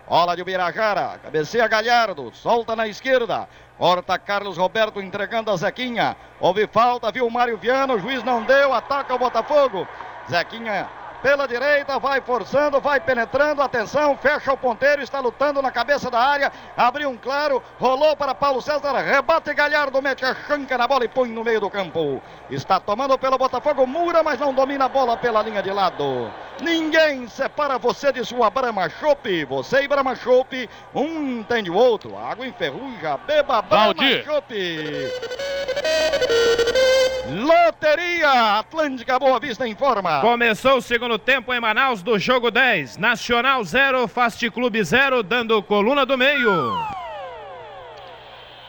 Bola de Birajara, cabeceia Galhardo, solta na esquerda, corta Carlos Roberto entregando a Zequinha. Houve falta, viu o Mário Viano, o juiz não deu, ataca o Botafogo. Zequinha pela direita, vai forçando, vai penetrando, atenção, fecha o ponteiro, está lutando na cabeça da área, abriu um claro, rolou para Paulo César, rebate Galhardo, mete a chanca na bola e põe no meio do campo. Está tomando pelo Botafogo, Mura, mas não domina a bola pela linha de lado. Ninguém separa você de sua Brahma Chopp. Você e Brahma Chopp, um entende o outro. Água enferruja, beba Brahma. Chopp. Loteria Atlântica Boa Vista informa. Começou o segundo tempo em Manaus do jogo 10. Nacional 0, Fast Clube 0, dando coluna do meio.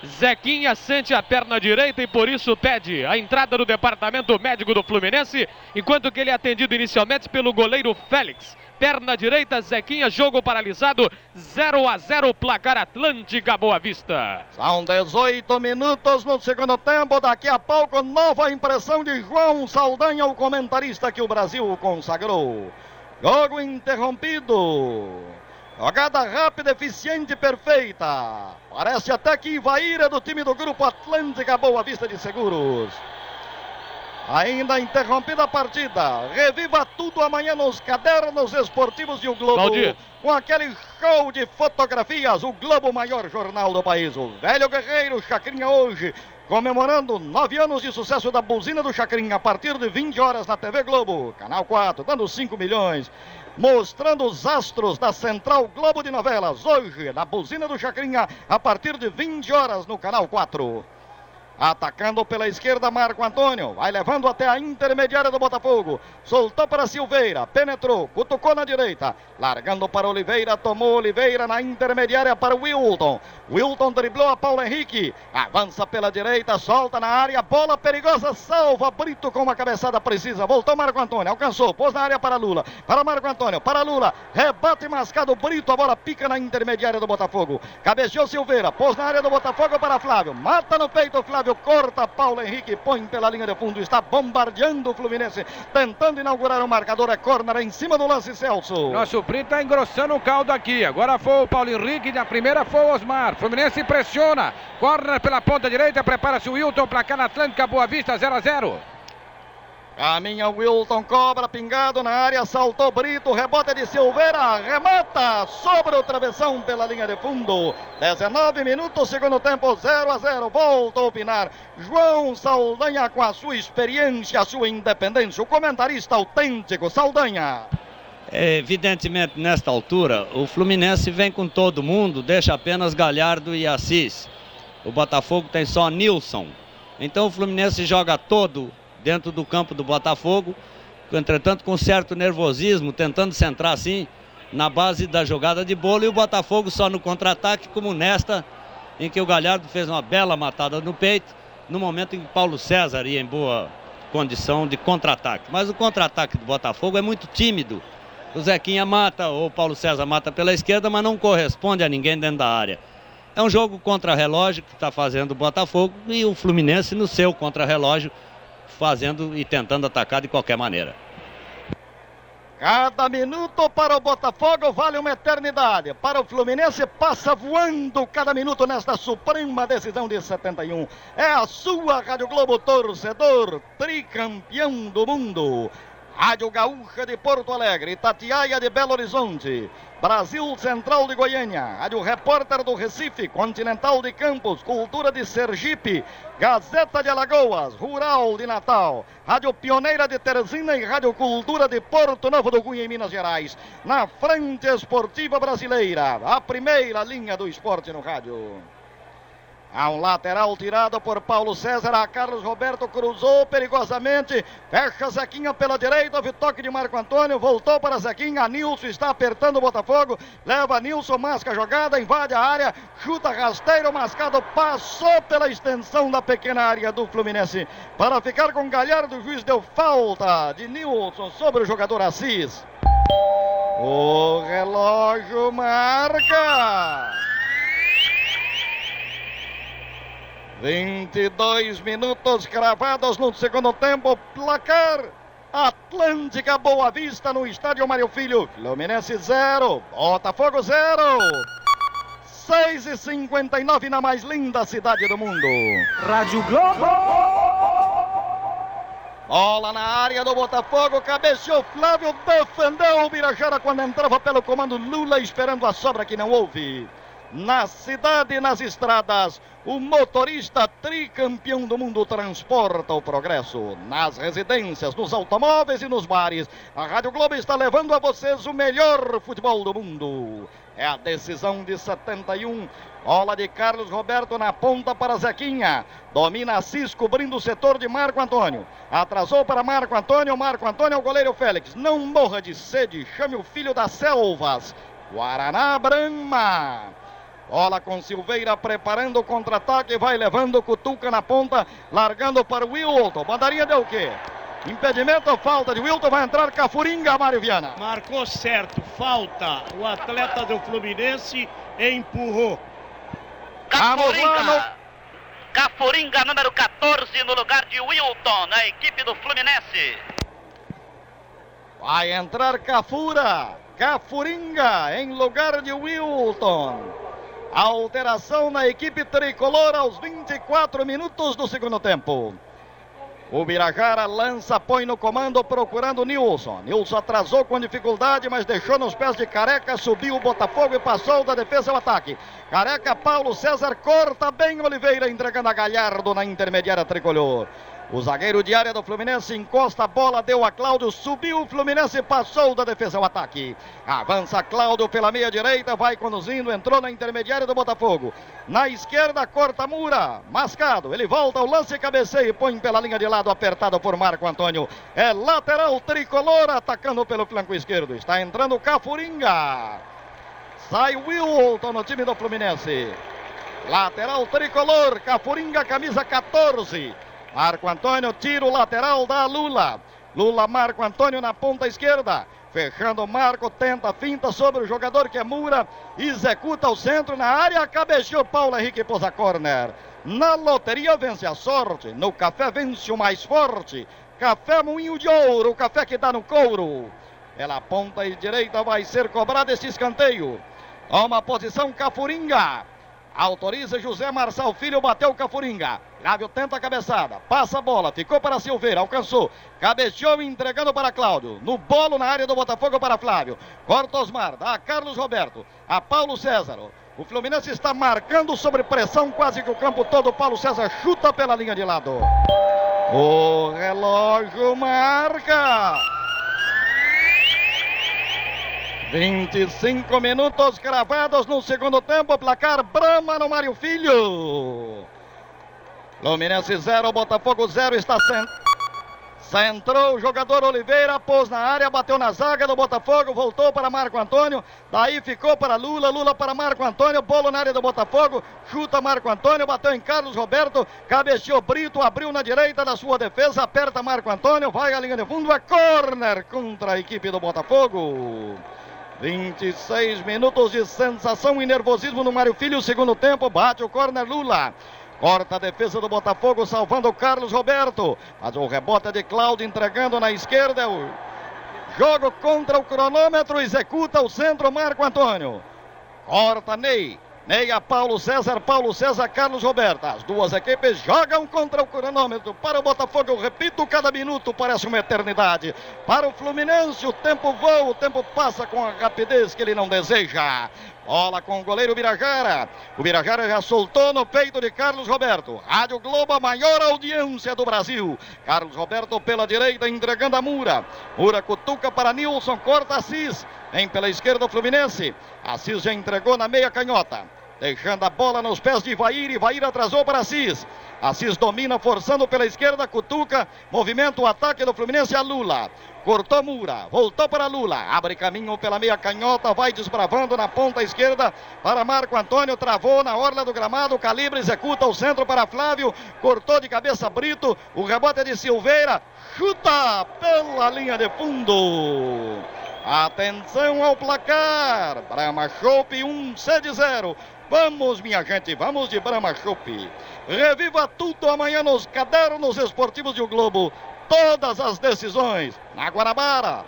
Zequinha sente a perna direita e por isso pede a entrada do departamento médico do Fluminense, enquanto que ele é atendido inicialmente pelo goleiro Félix. Perna direita, Zequinha, jogo paralisado, 0 a 0, placar Atlântica Boa Vista. São 18 minutos no segundo tempo. Daqui a pouco, nova impressão de João Saldanha, o comentarista que o Brasil consagrou. Jogo interrompido. Jogada rápida, eficiente perfeita. Parece até que Ivaíra do time do Grupo Atlântica Boa Vista de Seguros. Ainda interrompida a partida. Reviva tudo amanhã nos cadernos esportivos de O Globo. Valdir. Com aquele show de fotografias. O Globo, maior jornal do país. O velho guerreiro Chacrinha hoje. Comemorando nove anos de sucesso da buzina do Chacrinha a partir de 20 horas na TV Globo, Canal 4, dando 5 milhões. Mostrando os astros da Central Globo de Novelas, hoje na buzina do Chacrinha, a partir de 20 horas no Canal 4. Atacando pela esquerda, Marco Antônio. Vai levando até a intermediária do Botafogo. Soltou para Silveira. Penetrou. Cutucou na direita. Largando para Oliveira. Tomou Oliveira na intermediária para Wilton. Wilton driblou a Paulo Henrique. Avança pela direita. Solta na área. Bola perigosa. Salva Brito com uma cabeçada precisa. Voltou Marco Antônio. Alcançou. Pôs na área para Lula. Para Marco Antônio. Para Lula. Rebate mascado Brito. A bola pica na intermediária do Botafogo. Cabeceou Silveira. Pôs na área do Botafogo para Flávio. Mata no peito Flávio corta Paulo Henrique, põe pela linha de fundo, está bombardeando o Fluminense, tentando inaugurar o marcador, é corner em cima do lance Celso. Nosso Brito está engrossando o caldo aqui. Agora foi o Paulo Henrique, na primeira foi o Osmar. Fluminense pressiona. Corner pela ponta direita, prepara-se o Wilton, placar na Atlântica, Boa Vista, 0 a 0 Caminha Wilton, cobra, pingado na área, saltou Brito, rebote de Silveira, remata sobre o travessão pela linha de fundo. 19 minutos, segundo tempo, 0 a 0. Volta a opinar João Saldanha com a sua experiência, a sua independência, o comentarista autêntico Saldanha. É, evidentemente, nesta altura, o Fluminense vem com todo mundo, deixa apenas Galhardo e Assis. O Botafogo tem só Nilson. Então o Fluminense joga todo dentro do campo do Botafogo, entretanto com certo nervosismo, tentando centrar assim na base da jogada de bolo e o Botafogo só no contra-ataque, como nesta, em que o Galhardo fez uma bela matada no peito, no momento em que Paulo César ia em boa condição de contra-ataque. Mas o contra-ataque do Botafogo é muito tímido. O Zequinha mata, ou o Paulo César mata pela esquerda, mas não corresponde a ninguém dentro da área. É um jogo contra-relógio que está fazendo o Botafogo e o Fluminense no seu contra-relógio fazendo e tentando atacar de qualquer maneira. Cada minuto para o Botafogo vale uma eternidade. Para o Fluminense passa voando cada minuto nesta suprema decisão de 71. É a sua Rádio Globo torcedor, tricampeão do mundo. Rádio Gaúcha de Porto Alegre, Tatiaia de Belo Horizonte, Brasil Central de Goiânia, Rádio Repórter do Recife, Continental de Campos, Cultura de Sergipe, Gazeta de Alagoas, Rural de Natal, Rádio Pioneira de Teresina e Rádio Cultura de Porto Novo do Cunha, em Minas Gerais. Na frente esportiva brasileira, a primeira linha do esporte no rádio. Um lateral tirado por Paulo César. A Carlos Roberto cruzou perigosamente. Fecha Zequinha pela direita. Houve toque de Marco Antônio. Voltou para Zequinha. Nilson está apertando o Botafogo. Leva Nilson, masca a jogada. Invade a área. Chuta rasteiro. Mascado passou pela extensão da pequena área do Fluminense. Para ficar com Galhardo, o juiz deu falta de Nilson sobre o jogador Assis. O relógio marca. 22 minutos cravados no segundo tempo. Placar Atlântica Boa Vista no estádio Mário Filho. Fluminense 0, Botafogo 0. 6 e 59 na mais linda cidade do mundo. Rádio Globo. Bola na área do Botafogo, cabeceou Flávio, defendeu o Birajara quando entrava pelo comando Lula, esperando a sobra que não houve na cidade e nas estradas. O motorista tricampeão do mundo transporta o progresso. Nas residências, nos automóveis e nos bares. A Rádio Globo está levando a vocês o melhor futebol do mundo. É a decisão de 71. Bola de Carlos Roberto na ponta para Zequinha. Domina Assis cobrindo o setor de Marco Antônio. Atrasou para Marco Antônio. Marco Antônio é o goleiro Félix. Não morra de sede. Chame o filho das selvas. Guaraná Brahma. Bola com Silveira preparando o contra-ataque, vai levando Cutuca na ponta, largando para o Wilton. Mandaria deu o quê? Impedimento falta de Wilton? Vai entrar Cafuringa, Mário Viana. Marcou certo, falta. O atleta do Fluminense empurrou. Cafuringa. Cafuringa, número 14, no lugar de Wilton, na equipe do Fluminense. Vai entrar Cafura. Cafuringa em lugar de Wilton. Alteração na equipe tricolor aos 24 minutos do segundo tempo. O Birajara lança, põe no comando procurando Nilson. Nilson atrasou com dificuldade, mas deixou nos pés de Careca, subiu o Botafogo e passou da defesa ao ataque. Careca, Paulo César corta bem Oliveira, entregando a Galhardo na intermediária tricolor. O zagueiro de área do Fluminense encosta a bola, deu a Cláudio, subiu o Fluminense, passou da defesa ao ataque. Avança Cláudio pela meia direita, vai conduzindo, entrou na intermediária do Botafogo. Na esquerda, corta Mura, mascado, ele volta ao lance, cabeceia e põe pela linha de lado, apertado por Marco Antônio. É lateral tricolor, atacando pelo flanco esquerdo. Está entrando Cafuringa. Sai Wilton no time do Fluminense. Lateral tricolor, Cafuringa, camisa 14. Marco Antônio, tiro lateral da Lula. Lula, Marco Antônio na ponta esquerda. Fechando o Marco, tenta finta sobre o jogador que é Mura. Executa o centro na área. Cabeceou Paulo Henrique pôs a corner. Na loteria vence a sorte. No café vence o mais forte. Café Moinho de Ouro, o café que dá no couro. Pela ponta direita vai ser cobrado esse escanteio. Toma posição Cafuringa. Autoriza José Marçal Filho, bateu Cafuringa. Flávio tenta a cabeçada, passa a bola, ficou para Silveira, alcançou, cabeceou entregando para Cláudio. No bolo na área do Botafogo para Flávio. Corta Osmar, dá a Carlos Roberto, a Paulo César. O Fluminense está marcando sobre pressão quase que o campo todo. Paulo César chuta pela linha de lado. O relógio marca. 25 minutos cravados no segundo tempo. Placar Brama no Mário Filho. Fluminense 0, Botafogo 0. Está sendo. Centrou o jogador Oliveira, pôs na área, bateu na zaga do Botafogo, voltou para Marco Antônio, daí ficou para Lula, Lula para Marco Antônio, bolo na área do Botafogo, chuta Marco Antônio, bateu em Carlos Roberto, cabeceou Brito, abriu na direita da sua defesa, aperta Marco Antônio, vai à linha de fundo, é corner contra a equipe do Botafogo. 26 minutos de sensação e nervosismo no Mário Filho, segundo tempo, bate o corner Lula. Corta a defesa do Botafogo, salvando o Carlos Roberto. Mas o rebote é de Cláudio entregando na esquerda. O jogo contra o cronômetro, executa o centro Marco Antônio. Corta Ney. A Paulo César, Paulo César, Carlos Roberto. As duas equipes jogam contra o cronômetro. Para o Botafogo, eu repito, cada minuto parece uma eternidade. Para o Fluminense, o tempo voa, o tempo passa com a rapidez que ele não deseja. Bola com o goleiro Birajara. O Birajara já soltou no peito de Carlos Roberto. Rádio Globo, a maior audiência do Brasil. Carlos Roberto pela direita, entregando a Mura. Mura cutuca para Nilson, corta Assis. Vem pela esquerda o Fluminense. Assis já entregou na meia canhota. Deixando a bola nos pés de Ivair. Ivair atrasou para Assis. Assis domina, forçando pela esquerda, cutuca. Movimento, o ataque do Fluminense a Lula. Cortou Mura, voltou para Lula, abre caminho pela meia canhota, vai desbravando na ponta esquerda para Marco Antônio, travou na orla do gramado, Calibre executa o centro para Flávio, cortou de cabeça Brito, o rebote é de Silveira, chuta pela linha de fundo. Atenção ao placar, Brahma Chopp 1, sede 0. Vamos, minha gente, vamos de Brahma Chopp. Reviva tudo amanhã nos cadernos esportivos de O Globo todas as decisões na Guanabara,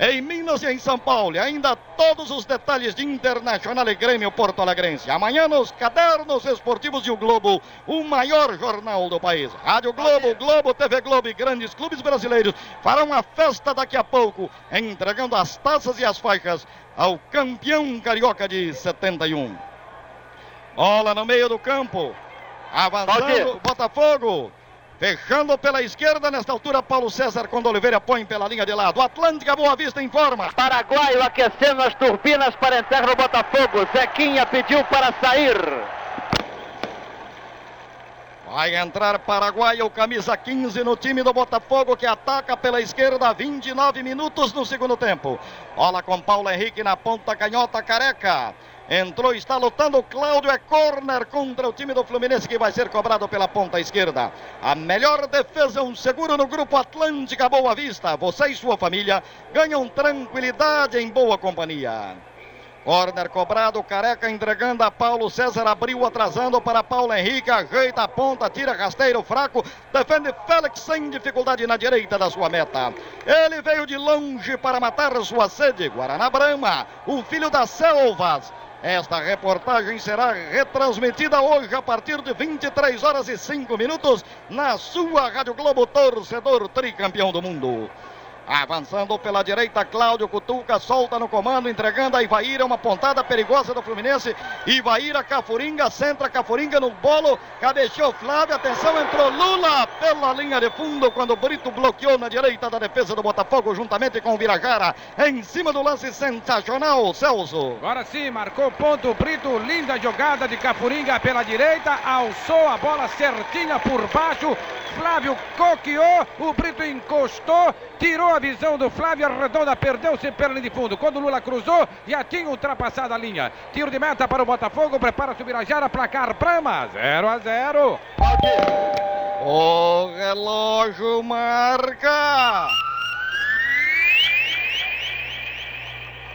em Minas e em São Paulo. E ainda todos os detalhes de Internacional e Grêmio Porto Alegrense. Amanhã nos cadernos esportivos de O Globo, o maior jornal do país. Rádio Globo, Globo, TV Globo e grandes clubes brasileiros farão a festa daqui a pouco, entregando as taças e as faixas ao campeão carioca de 71. Bola no meio do campo. Avançando, Botafogo. Fechando pela esquerda, nesta altura, Paulo César, quando Oliveira põe pela linha de lado. Atlântica Boa Vista informa. Paraguaio aquecendo as turbinas para entrar no Botafogo. Zequinha pediu para sair. Vai entrar Paraguaio, camisa 15 no time do Botafogo que ataca pela esquerda, 29 minutos no segundo tempo. Bola com Paulo Henrique na ponta canhota careca. Entrou, está lutando. Cláudio é corner contra o time do Fluminense que vai ser cobrado pela ponta esquerda. A melhor defesa, um seguro no grupo Atlântica Boa Vista. Você e sua família ganham tranquilidade em boa companhia. Corner cobrado, Careca entregando a Paulo César, abriu atrasando para Paulo Henrique, ajeita a ponta, tira rasteiro fraco, defende Félix sem dificuldade na direita da sua meta. Ele veio de longe para matar sua sede, Guaraná Brama, o filho das selvas. Esta reportagem será retransmitida hoje a partir de 23 horas e 5 minutos na sua Rádio Globo Torcedor Tricampeão do Mundo. Avançando pela direita, Cláudio Cutuca solta no comando, entregando a Ivaíra, uma pontada perigosa do Fluminense. Ivaíra, Cafuringa, centra Cafuringa no bolo, cabeceou Flávio, atenção, entrou Lula pela linha de fundo quando Brito bloqueou na direita da defesa do Botafogo, juntamente com o Virajara, em cima do lance sensacional, Celso. Agora sim, marcou ponto Brito, linda jogada de Cafuringa pela direita, alçou a bola certinha por baixo, Flávio coqueou, o Brito encostou, tirou a visão do Flávio Redonda, perdeu-se linha de fundo. Quando Lula cruzou, já tinha ultrapassado a linha. Tiro de meta para o Botafogo, prepara-se o Birajara, placar Brama, 0 a 0. O relógio marca.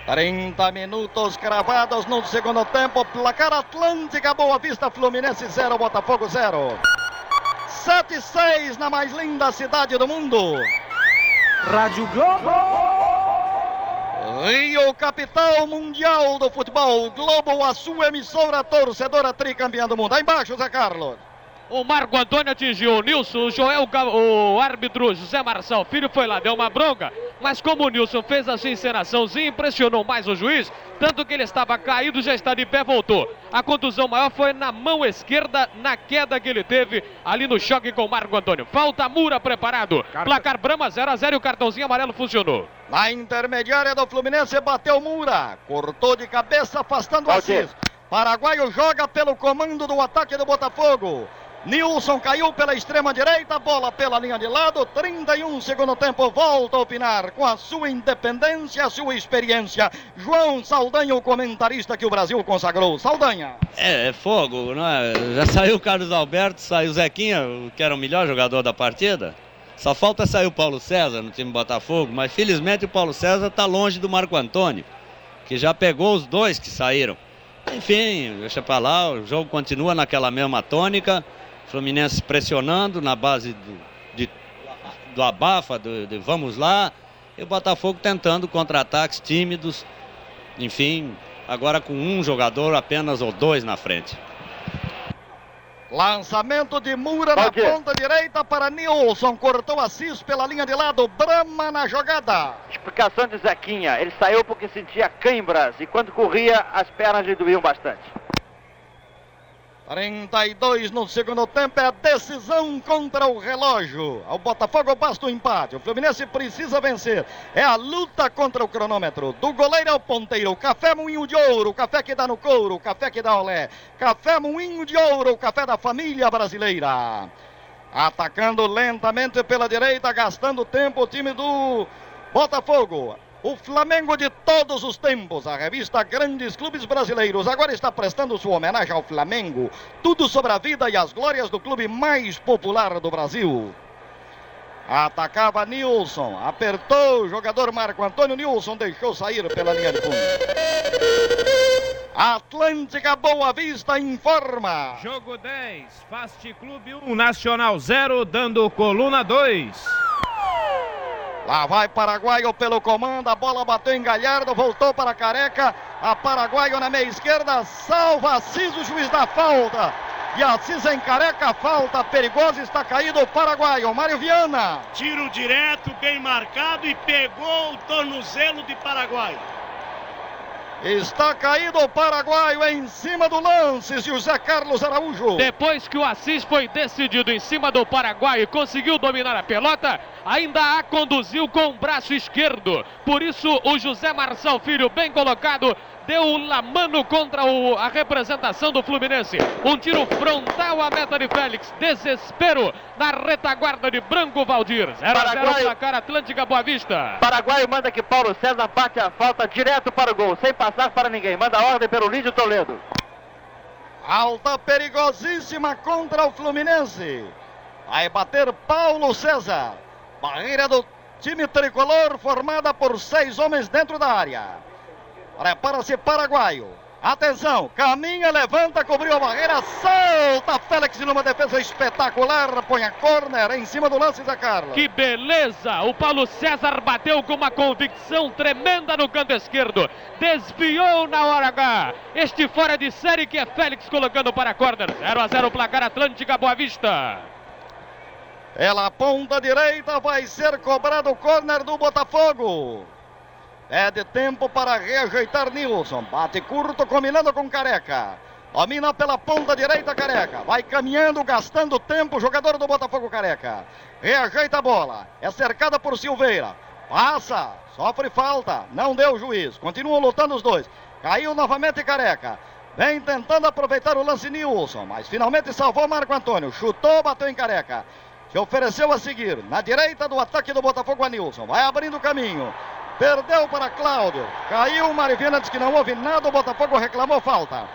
30 minutos cravados no segundo tempo. Placar Atlântica, Boa Vista, Fluminense 0, Botafogo 0. 7 e 6 na mais linda cidade do mundo. Rádio Globo. Rio, capital mundial do futebol. Globo, a sua emissora torcedora tricampeã do mundo. Aí embaixo, Zé Carlos. O Marco Antônio atingiu o Nilson, o Joel, o árbitro José Marçal Filho foi lá, deu uma bronca, mas como o Nilson fez a sua encenaçãozinha, impressionou mais o juiz, tanto que ele estava caído, já está de pé, voltou. A contusão maior foi na mão esquerda, na queda que ele teve ali no choque com o Marco Antônio. Falta Mura preparado. Placar Brama 0 a 0 e o cartãozinho amarelo funcionou. Na intermediária do Fluminense bateu Mura, cortou de cabeça, afastando o Assis. Paraguaio joga pelo comando do ataque do Botafogo. Nilson caiu pela extrema direita, bola pela linha de lado, 31 segundo tempo, volta a opinar com a sua independência, a sua experiência. João Saldanha, o comentarista que o Brasil consagrou. Saldanha. É, é fogo, não é? Já saiu o Carlos Alberto, saiu o Zequinha, que era o melhor jogador da partida. Só falta sair o Paulo César no time Botafogo, mas felizmente o Paulo César está longe do Marco Antônio, que já pegou os dois que saíram. Enfim, deixa para lá, o jogo continua naquela mesma tônica. Fluminense pressionando na base do, de, do abafa, do, de vamos lá. E o Botafogo tentando contra-ataques tímidos. Enfim, agora com um jogador apenas ou dois na frente. Lançamento de Mura na ponta direita para Nilson. Cortou Assis pela linha de lado. Brama na jogada. Explicação de Zequinha. Ele saiu porque sentia cãibras e quando corria as pernas lhe doíam bastante. 32 no segundo tempo é a decisão contra o relógio. Ao Botafogo basta o empate. O Fluminense precisa vencer. É a luta contra o cronômetro. Do goleiro ao ponteiro. Café Moinho de Ouro. Café que dá no couro. Café que dá olé. Café Moinho de Ouro. Café da família brasileira. Atacando lentamente pela direita, gastando tempo o time do Botafogo. O Flamengo de todos os tempos, a revista Grandes Clubes Brasileiros, agora está prestando sua homenagem ao Flamengo. Tudo sobre a vida e as glórias do clube mais popular do Brasil. Atacava Nilson, apertou o jogador Marco Antônio Nilson, deixou sair pela linha de fundo. Atlântica Boa Vista informa. Jogo 10, Fast Clube 1, Nacional 0, dando coluna 2. Lá vai Paraguaio pelo comando, a bola bateu em Galhardo, voltou para Careca, a Paraguaio na meia esquerda, salva Assis, o juiz da falta. E Assis em Careca, falta perigosa, está caído o Paraguaio, Mário Viana. Tiro direto, bem marcado e pegou o tornozelo de Paraguaio. Está caído o paraguaio em cima do lance, José Carlos Araújo. Depois que o Assis foi decidido em cima do paraguaio e conseguiu dominar a pelota, ainda a conduziu com o braço esquerdo. Por isso, o José Marçal Filho, bem colocado, deu o lamano contra o, a representação do Fluminense. Um tiro frontal à meta de Félix. Desespero na retaguarda de Branco Valdir. 0 a 0 placar Atlântica Boa Vista. Paraguai manda que Paulo César bate a falta direto para o gol, sem passar para ninguém. Manda a ordem pelo Lídio Toledo. Alta perigosíssima contra o Fluminense. Vai bater Paulo César. Barreira do time tricolor formada por seis homens dentro da área. Prepara-se Paraguaio. Atenção, caminha, levanta, cobriu a barreira, solta Félix numa defesa espetacular, põe a corner em cima do lance da Carla. Que beleza! O Paulo César bateu com uma convicção tremenda no canto esquerdo, desviou na hora H. Este fora de série que é Félix colocando para a corner. 0 a 0 placar Atlântica Boa Vista. Pela ponta direita vai ser cobrado o corner do Botafogo. É de tempo para reajeitar Nilson. Bate curto, combinando com Careca. Domina pela ponta direita, Careca. Vai caminhando, gastando tempo, jogador do Botafogo Careca. Reajeita a bola. É cercada por Silveira. Passa, sofre falta. Não deu o juiz. Continuam lutando os dois. Caiu novamente Careca. Vem tentando aproveitar o lance Nilson, mas finalmente salvou Marco Antônio. Chutou, bateu em Careca. Se ofereceu a seguir. Na direita do ataque do Botafogo, a Nilson. Vai abrindo o caminho. Perdeu para Cláudio. Caiu o Marivina, diz que não houve nada. O Botafogo reclamou falta.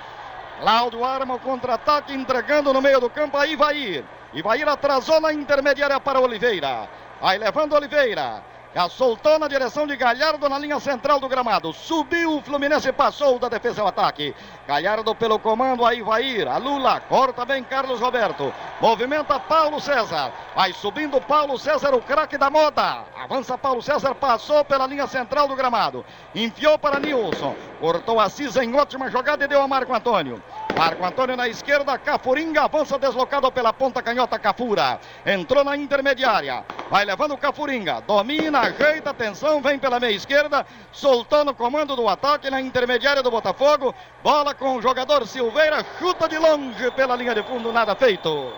Cláudio arma o contra-ataque, entregando no meio do campo a Ivair. Ivair atrasou na intermediária para Oliveira. Vai levando Oliveira. Soltou na direção de Galhardo na linha central do gramado. Subiu o Fluminense passou da defesa ao ataque. Galhardo pelo comando, aí vai ir. A Lula corta bem Carlos Roberto. Movimenta Paulo César. Vai subindo Paulo César, o craque da moda. Avança Paulo César, passou pela linha central do gramado. Enfiou para Nilson. Cortou Assis em ótima jogada e deu a Marco Antônio. Marco Antônio na esquerda, Cafuringa avança deslocado pela ponta canhota Cafura. Entrou na intermediária. Vai levando Cafuringa. Domina, ajeita, atenção, vem pela meia esquerda. Soltou no comando do ataque na intermediária do Botafogo. Bola com o jogador Silveira. Chuta de longe pela linha de fundo, nada feito.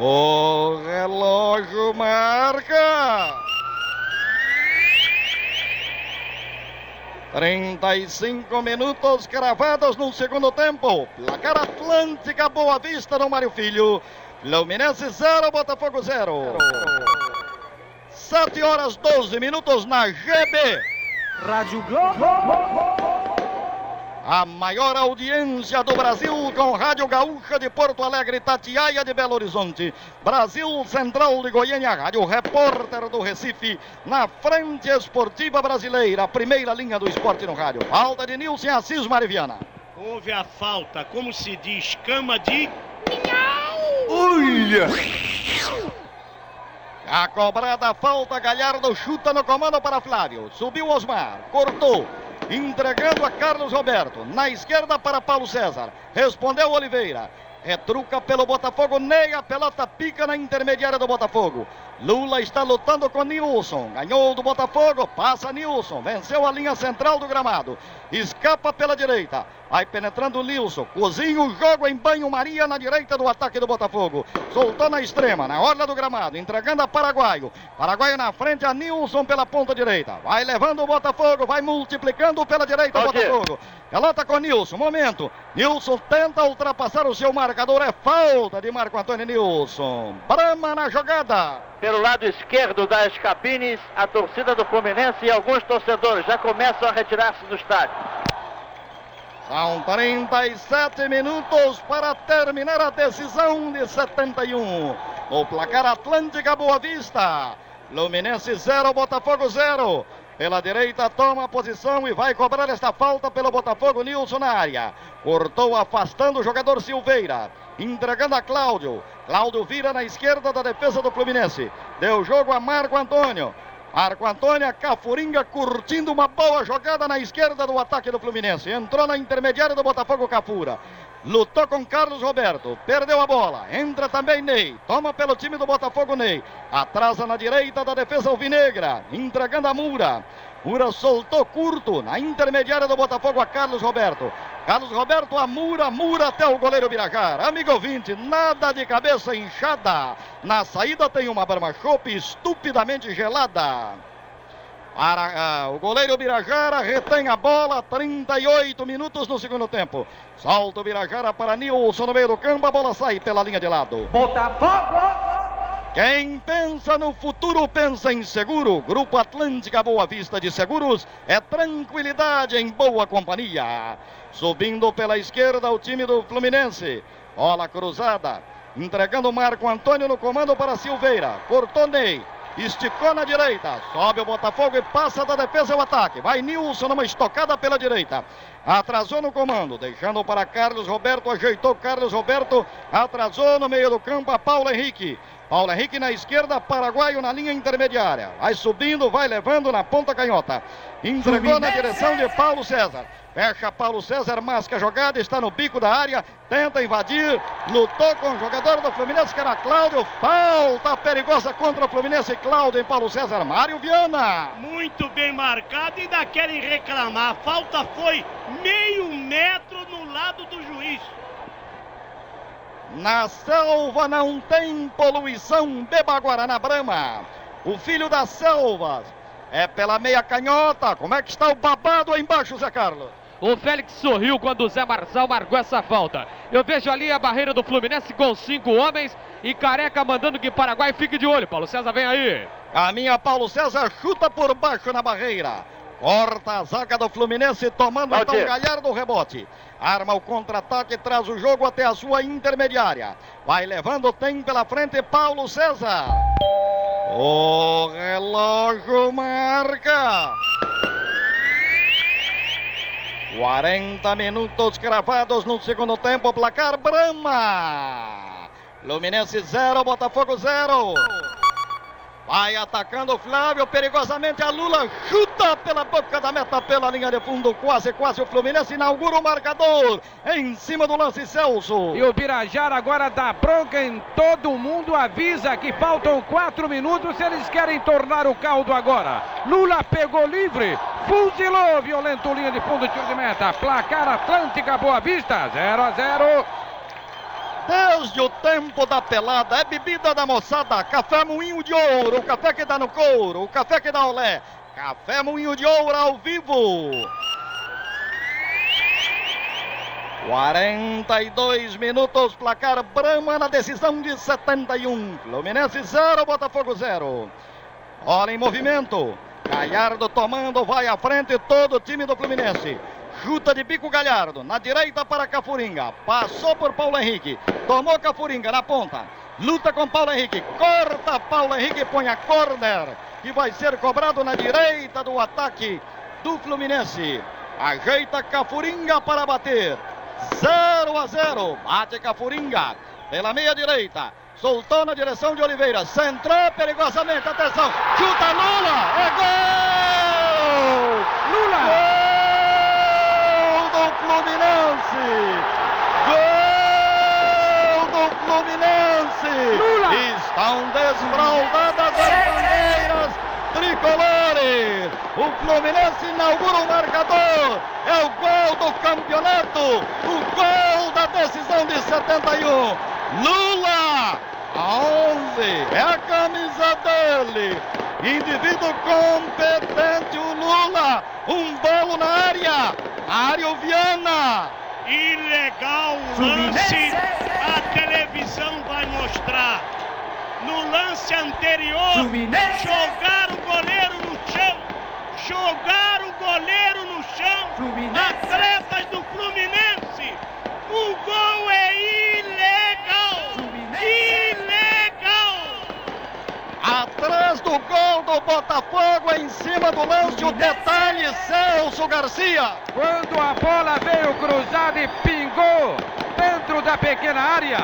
O relógio marca. 35 minutos cravados no segundo tempo. Placar Atlântica Boa Vista no Mário Filho. Fluminense 0, Botafogo 0. 7 horas 12 minutos na GB. Rádio Globo. A maior audiência do Brasil com Rádio Gaúcha de Porto Alegre, Tatiaia de Belo Horizonte, Brasil Central de Goiânia, Rádio Repórter do Recife, na frente esportiva brasileira, primeira linha do esporte no rádio. Falta de Nilson Assis Mariviana. Houve a falta, como se diz, cama de. Olha! A cobrada a falta, Galhardo chuta no comando para Flávio. Subiu Osmar, cortou, entregando a Carlos Roberto. Na esquerda para Paulo César. Respondeu Oliveira. Retruca pelo Botafogo. Ney, a pelota pica na intermediária do Botafogo. Lula está lutando com Nilson. Ganhou do Botafogo. Passa Nilson. Venceu a linha central do gramado. Escapa pela direita. Vai penetrando Nilson. Cozinha o jogo em banho Maria na direita do ataque do Botafogo. Soltou na extrema, na orla do gramado. Entregando a Paraguaio. Paraguaio na frente. A Nilson pela ponta direita. Vai levando o Botafogo. Vai multiplicando pela direita o Botafogo. Pelota com Nilson. Momento. Nilson tenta ultrapassar o seu marcador. É falta de Marco Antônio Nilson. Brama na jogada. Pelo lado esquerdo das cabines, a torcida do Fluminense e alguns torcedores já começam a retirar-se do estádio. São 37 minutos para terminar a decisão de 71. O placar Atlântica Boa Vista. Fluminense 0, Botafogo 0. Pela direita toma a posição e vai cobrar esta falta pelo Botafogo Nilson na área. Cortou afastando o jogador Silveira. Entregando a Cláudio. Cláudio vira na esquerda da defesa do Fluminense. Deu jogo a Marco Antônio. Marco Antônio, Cafuringa curtindo uma boa jogada na esquerda do ataque do Fluminense. Entrou na intermediária do Botafogo Cafura. Lutou com Carlos Roberto. Perdeu a bola. Entra também Ney. Toma pelo time do Botafogo Ney. Atrasa na direita da defesa Alvinegra. Entregando a Mura. Mura soltou curto na intermediária do Botafogo a Carlos Roberto. Carlos Roberto a Mura, Mura até o goleiro Birajar. Amigo ouvinte, nada de cabeça inchada. Na saída tem uma Brahma Chopp estupidamente gelada. Para ah, o goleiro Birajara, retém a bola, 38 minutos no segundo tempo. Solta o Birajara para Nilson no meio do campo, a bola sai pela linha de lado. Botafogo! Quem pensa no futuro pensa em seguro. Grupo Atlântica Boa Vista de Seguros é tranquilidade em boa companhia. Subindo pela esquerda o time do Fluminense. Bola cruzada. Entregando o Marco Antônio no comando para Silveira. Cortou Ney. Esticou na direita. Sobe o Botafogo e passa da defesa ao ataque. Vai Nilson numa estocada pela direita. Atrasou no comando, deixando para Carlos Roberto. Ajeitou Carlos Roberto. Atrasou no meio do campo a Paulo Henrique. Paulo Henrique na esquerda, Paraguaio na linha intermediária. Vai subindo, vai levando na ponta canhota. Entregou na direção de Paulo César. Fecha Paulo César, masca a jogada, está no bico da área, tenta invadir, lutou com o jogador do Fluminense, que era Cláudio. Falta perigosa contra o Fluminense, Cláudio em Paulo César, Mário Viana. Muito bem marcado, ainda querem reclamar. A falta foi meio metro no lado do juiz. Na selva não tem poluição, beba Guaraná Brama. O filho das selvas é pela meia canhota. Como é que está o babado aí embaixo, Zé Carlos? O Félix sorriu quando o Zé Marçal marcou essa falta. Eu vejo ali a barreira do Fluminense com cinco homens e Careca mandando que Paraguai fique de olho. Paulo César vem aí. A minha Paulo César chuta por baixo na barreira. Corta a zaga do Fluminense, tomando então Galhardo o rebote. Arma o contra-ataque, traz o jogo até a sua intermediária. Vai levando, tem pela frente Paulo César. O relógio marca. 40 minutos cravados no segundo tempo, placar Brama. Fluminense 0, Botafogo 0. Vai atacando o Flávio, perigosamente. A Lula chuta pela boca da meta, pela linha de fundo, quase, quase o Fluminense inaugura o marcador em cima do lance Celso. E o Birajara agora dá bronca em todo mundo, avisa que faltam quatro minutos. Eles querem tornar o caldo agora. Lula pegou livre, fuzilou, violento linha de fundo, tiro de meta, placar Atlântica Boa Vista, 0 a 0 desde o tempo da pelada. É bebida da moçada, café moinho de ouro, o café que dá no couro, o café que dá olé. Café moinho de ouro ao vivo. 42 minutos, placar Brahma na decisão de 71. Fluminense 0, Botafogo 0. Olha em movimento. Galhardo tomando, vai à frente todo o time do Fluminense. Chuta de bico Galhardo, na direita para Cafuringa. Passou por Paulo Henrique. Tomou Cafuringa na ponta. Luta com Paulo Henrique. Corta Paulo Henrique, põe a corner. Que vai ser cobrado na direita do ataque do Fluminense. Ajeita Cafuringa para bater. 0 a 0. Bate Cafuringa pela meia direita. Soltou na direção de Oliveira. Centrou perigosamente. Atenção. Chuta Lula. É gol! Lula! Gol! Fluminense! Gol do Fluminense! Lula! Estão desfraldadas as bandeiras tricolores! O Fluminense inaugura o marcador! É o gol do campeonato! O gol da decisão de 71! Lula! A 11 é a camisa dele! Indivíduo competente, o Lula! Um bolo na área! Mário Viana. Ilegal o lance, a televisão vai mostrar. No lance anterior, Fluminense. jogar o goleiro no chão. Jogar o goleiro no chão. Fluminense. Atletas do Fluminense. O gol é ilegal. Ilegal. Atrás do gol do Botafogo, em cima do lance, o detalhe, Celso Garcia. Quando a bola veio cruzada e pingou dentro da pequena área,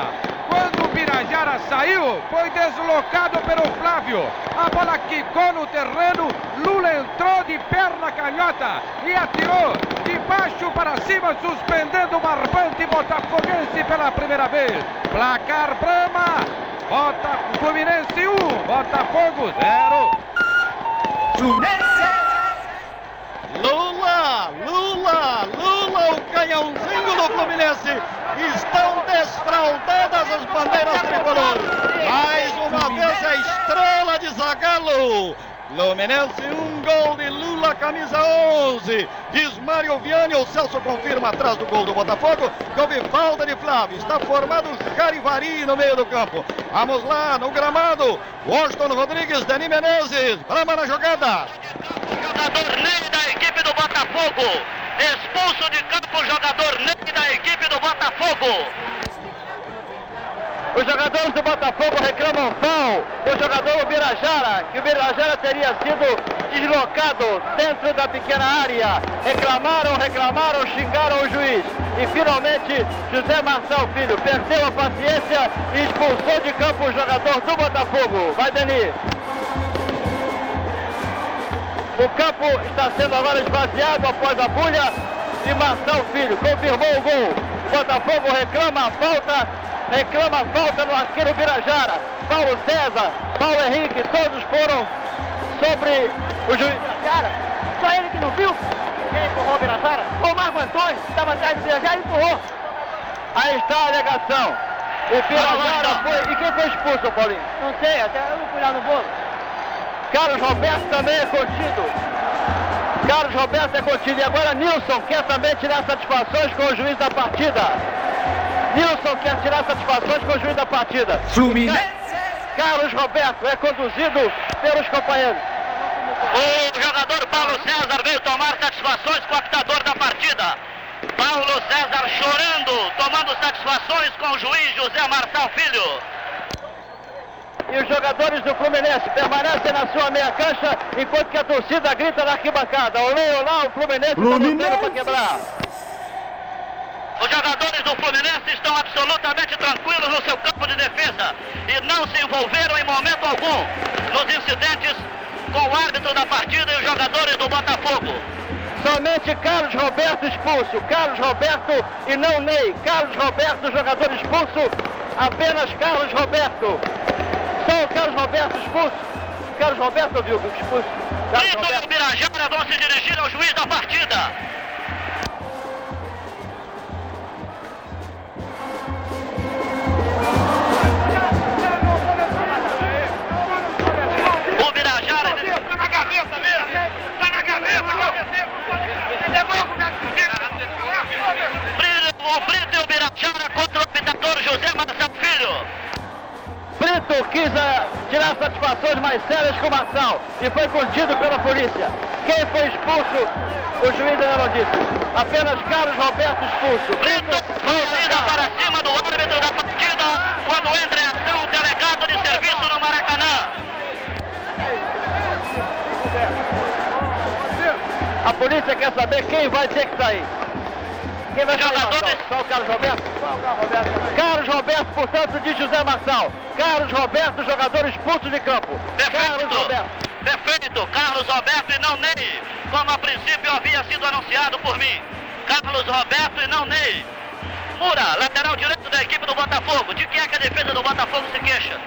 quando o Birajara saiu, foi deslocado pelo Flávio. A bola quicou no terreno, Lula entrou de perna canhota e atirou de baixo para cima, suspendendo o barbante botafoguense pela primeira vez. Placar Brama, Bota Fluminense 1, Botafogo 0. Fluminense. Lula, Lula, Lula, o canhãozinho do Fluminense. Estão desfraldadas as bandeiras tricolores. Mais uma vez a estrela de Zagallo. Luminense, um gol de Lula, camisa 11. Diz Mário o Celso confirma atrás do gol do Botafogo. Houve falta de Flávio. Está formado Carivari no meio do campo. Vamos lá, no gramado. Washington Rodrigues, Dani Menezes. Brama na jogada. Jogador Ney da equipe do Botafogo. Expulso de campo jogador Ney da equipe do Botafogo. Os jogadores do Botafogo reclamam foul do jogador Birajara, que o Birajara teria sido deslocado dentro da pequena área. Reclamaram, reclamaram, xingaram o juiz. E finalmente José Marçal Filho perdeu a paciência e expulsou de campo o jogador do Botafogo. Vai, Dani. O campo está sendo agora esvaziado após a bulha e Marçal Filho confirmou o gol. O Botafogo reclama a falta reclama a falta no arqueiro Birajara. Paulo César, Paulo Henrique, todos foram sobre o juiz Birajara. Só ele que não viu. Quem empurrou o Birajara? O Marco Antônio, estava atrás do Birajara e empurrou. Aí está a alegação. O Birajara foi. E quem foi expulso, Paulinho? Não sei, até eu não fui lá no bolo. Carlos Roberto também é contido. Carlos Roberto é contido. E agora Nilson quer também tirar satisfações com o juiz da partida. Nilson quer tirar satisfações com o juiz da partida. Fluminense. Carlos Roberto é conduzido pelos companheiros. O jogador Paulo César veio tomar satisfações com o apitador da partida. Paulo César chorando, tomando satisfações com o juiz José Marçal Filho. E os jogadores do Fluminense permanecem na sua meia cancha, enquanto que a torcida grita na arquibancada. Olê, olá, o Fluminense está lutando para quebrar. Os jogadores do Fluminense estão absolutamente tranquilos no seu campo de defesa e não se envolveram em momento algum nos incidentes com o árbitro da partida e os jogadores do Botafogo. Somente Carlos Roberto expulso. Carlos Roberto e não Ney. Carlos Roberto, jogador expulso. Apenas Carlos Roberto. Só o Carlos Roberto expulso. Carlos Roberto viu que expulso. Brito e o Birajara vão se dirigir ao juiz da partida. O Brito e o Birajara contra o apitador José Marcelo Filho. Brito quis ah, tirar satisfações mais sérias com o Marçal e foi contido pela polícia. Quem foi expulso, o juiz ainda não disse. Apenas Carlos Roberto expulso. Brito corrida para cima do árbitro da partida quando entra em ação o delegado de serviço no Maracanã. A polícia quer saber quem vai ter que sair. Quem vai sair, Marçal? Só o Carlos Roberto? Só o Carlos Roberto. Carlos Roberto, portanto, de José Marçal. Carlos Roberto, jogador expulso de campo. Carlos Roberto. Perfeito, Carlos Roberto e não Ney, como a princípio havia sido anunciado por mim. Carlos Roberto e não Ney. Mura, lateral direito da equipe do Botafogo. De quem é que a defesa do Botafogo se queixa?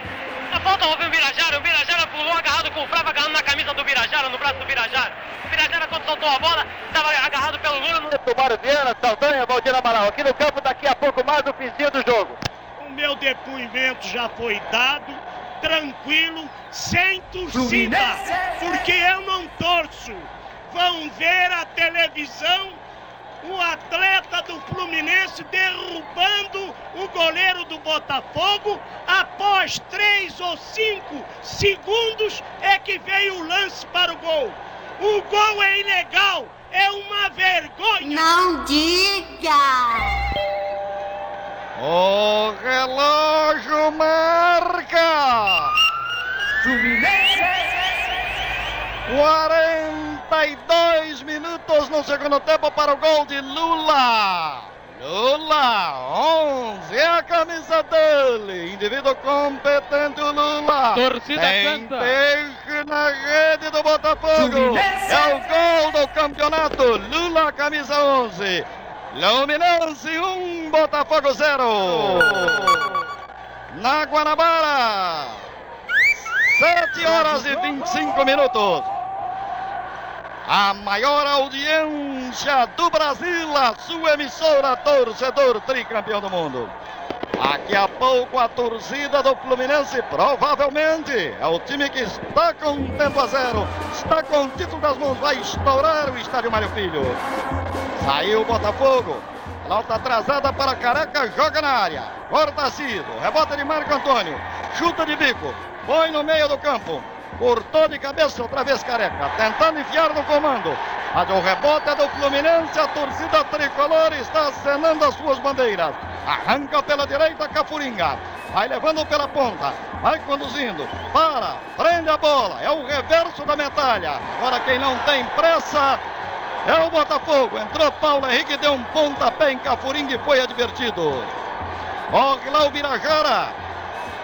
A falta houve o Birajara, o Birajara pulou agarrado com o Flávio, agarrando na camisa do Birajara, no braço do Birajara. O Birajara quando soltou a bola, estava agarrado pelo Lula. No... Mário Viana, Saldanha, Valdir Amaral. Aqui no campo, daqui a pouco mais o finzinho do jogo. O meu depoimento já foi dado, tranquilo, sem torcida, porque eu não torço. Vão ver a televisão o atleta do Fluminense derrubando o goleiro do Botafogo. Após três ou cinco segundos é que veio o lance para o gol. O gol é ilegal, é uma vergonha. Não diga! O relógio marca! Fluminense! 42 minutos no segundo tempo para o gol de Lula. Lula, 11 é a camisa dele. Indivíduo competente, o Lula. Torcida Tem canta. peixe na rede do Botafogo. É o gol do campeonato. Lula, camisa 11. Luminense 1, Botafogo 0. Na Guanabara. 7 horas e 25 minutos. A maior audiência do Brasil, a sua emissora, torcedor tricampeão do mundo. Daqui a pouco a torcida do Fluminense provavelmente é o time que está com tempo a zero, está com o título das mãos, vai estourar o estádio Mário Filho. Saiu o Botafogo, Falta atrasada para Careca, joga na área. Corta Cido, rebota de Marco Antônio, chuta de bico, põe no meio do campo. Cortou de cabeça outra vez Careca, tentando enfiar no comando. Mas o rebote é do Fluminense, a torcida tricolor está acenando as suas bandeiras. Arranca pela direita Cafuringa. Vai levando pela ponta, vai conduzindo, para, prende a bola, é o reverso da medalha. Agora quem não tem pressa é o Botafogo. Entrou Paulo Henrique, deu um pontapé em Cafuringa e foi advertido. Corre lá o Birajara.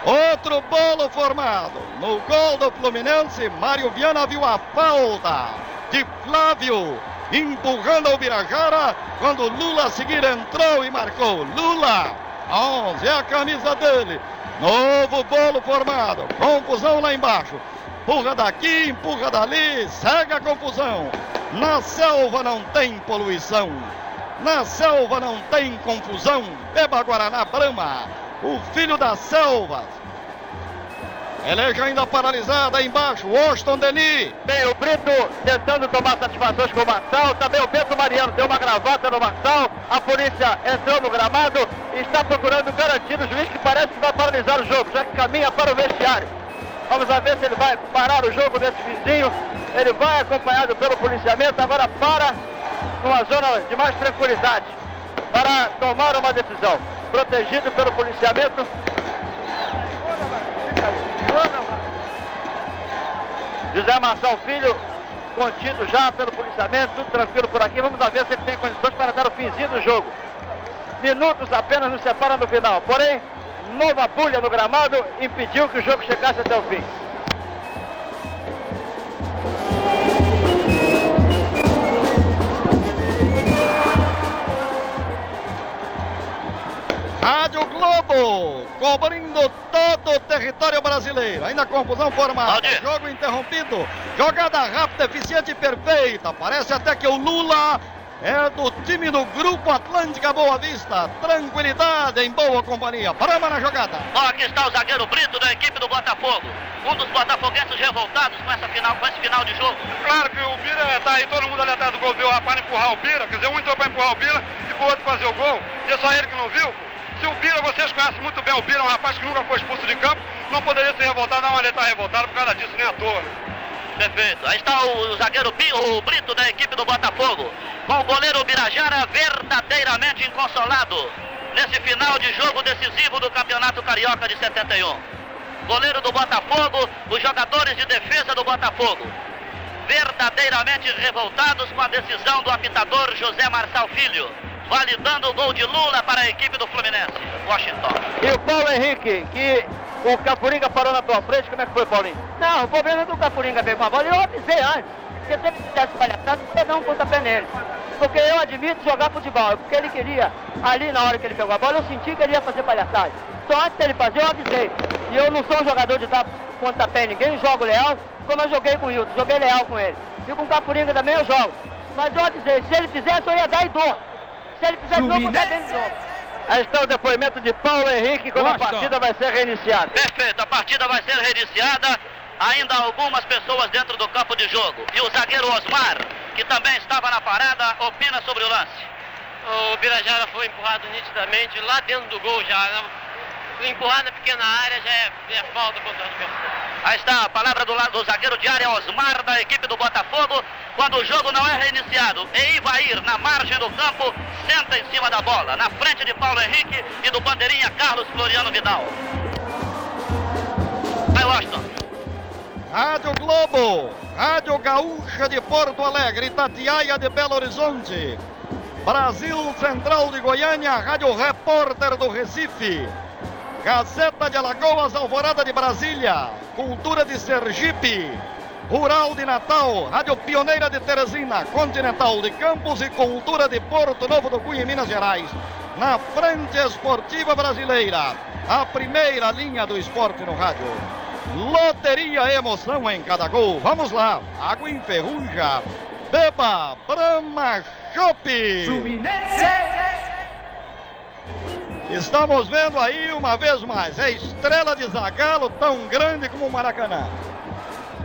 Outro bolo formado. No gol do Fluminense, Mário Viana viu a falta de Flávio empurrando o Birajara. Quando Lula a seguir entrou e marcou. Lula, 11 é a camisa dele. Novo bolo formado. Confusão lá embaixo. Empurra daqui, empurra dali, segue a confusão. Na selva não tem poluição. Na selva não tem confusão. Beba Guaraná Brama, o filho das selvas. Eleja ainda paralisada embaixo, Washington Denis. Bem, o Brito tentando tomar satisfações com o Marçal. Também o Bento Mariano deu uma gravata no Marçal. A polícia entrou no gramado e está procurando garantir o juiz que parece que vai paralisar o jogo, já que caminha para o vestiário. Vamos ver se ele vai parar o jogo nesse vizinho. Ele vai acompanhado pelo policiamento, agora para numa zona de mais tranquilidade para tomar uma decisão. Protegido pelo policiamento, José Marçal Filho, contido já pelo policiamento, tudo tranquilo por aqui. Vamos ver se ele tem condições para dar o finzinho do jogo. Minutos apenas nos separam no final. Porém, nova bulha no gramado impediu que o jogo chegasse até o fim. Rádio Globo, cobrindo todo o território brasileiro. Ainda confusão formada. Jogo interrompido. Jogada rápida, eficiente e perfeita. Parece até que o Lula é do time do Grupo Atlântica Boa Vista. Tranquilidade em boa companhia. Brama na jogada. Ó, aqui está o zagueiro Brito da equipe do Botafogo. Um dos botafoguenses revoltados com, essa final, com esse final de jogo. Claro que o Bira está aí, todo mundo ali atrás do gol viu o rapaz empurrar o Bira. Quer dizer, um entrou para empurrar o Bira e o outro fazer o gol. E é só ele que não viu. Se o Bira, vocês conhecem muito bem o Bira, é um rapaz que nunca foi expulso de campo, não poderia se revoltar, não, ele está revoltado por causa disso, nem à toa. Perfeito. Aí está o zagueiro o Brito da equipe do Botafogo. Com o goleiro Birajara verdadeiramente inconsolado nesse final de jogo decisivo do Campeonato Carioca de 71. Goleiro do Botafogo, os jogadores de defesa do Botafogo. Verdadeiramente revoltados com a decisão do apitador José Marçal Filho validando o gol de Lula para a equipe do Fluminense. Washington. E o Paulo Henrique, que o Cafuringa parou na tua frente, como é que foi, Paulinho? Não, o problema é do Cafuringa pegou a bola. Eu avisei antes, porque se ele fizesse palhaçada, você não um pontapé nele. Porque eu admito jogar futebol, porque ele queria, ali na hora que ele pegou a bola, eu senti que ele ia fazer palhaçada. Só antes dele fazer, eu avisei. E eu não sou um jogador de dar pontapé em ninguém, jogo leal, como eu joguei com o Hilton, joguei leal com ele. E com o Cafuringa também eu jogo. Mas eu avisei, se ele fizesse, eu ia dar e dor. Se ele fizer novo, eu dentro de novo. Aí está o depoimento de Paulo Henrique quando Gosto. a partida vai ser reiniciada. Perfeito, a partida vai ser reiniciada. Ainda algumas pessoas dentro do campo de jogo. E o zagueiro Osmar, que também estava na parada, opina sobre o lance. O Birajara foi empurrado nitidamente lá dentro do gol já. Né? empurrar na pequena área já é, é falta contra o adversário. Aí está a palavra do, do zagueiro de área Osmar da equipe do Botafogo. Quando o jogo não é reiniciado, e Ivair na margem do campo, senta em cima da bola, na frente de Paulo Henrique e do bandeirinha Carlos Floriano Vidal. Vai, Washington. Rádio Globo, Rádio Gaúcha de Porto Alegre, Itatiaia de Belo Horizonte, Brasil Central de Goiânia, Rádio Repórter do Recife. Gazeta de Alagoas, Alvorada de Brasília, Cultura de Sergipe, Rural de Natal, Rádio Pioneira de Teresina, Continental de Campos e Cultura de Porto Novo do Cunha, Minas Gerais. Na Frente Esportiva Brasileira, a primeira linha do esporte no rádio. Loteria Emoção em cada gol. Vamos lá, água em ferruja. Beba Brahma Chopp. Fluminense. Estamos vendo aí uma vez mais, é estrela de Zagallo tão grande como o Maracanã.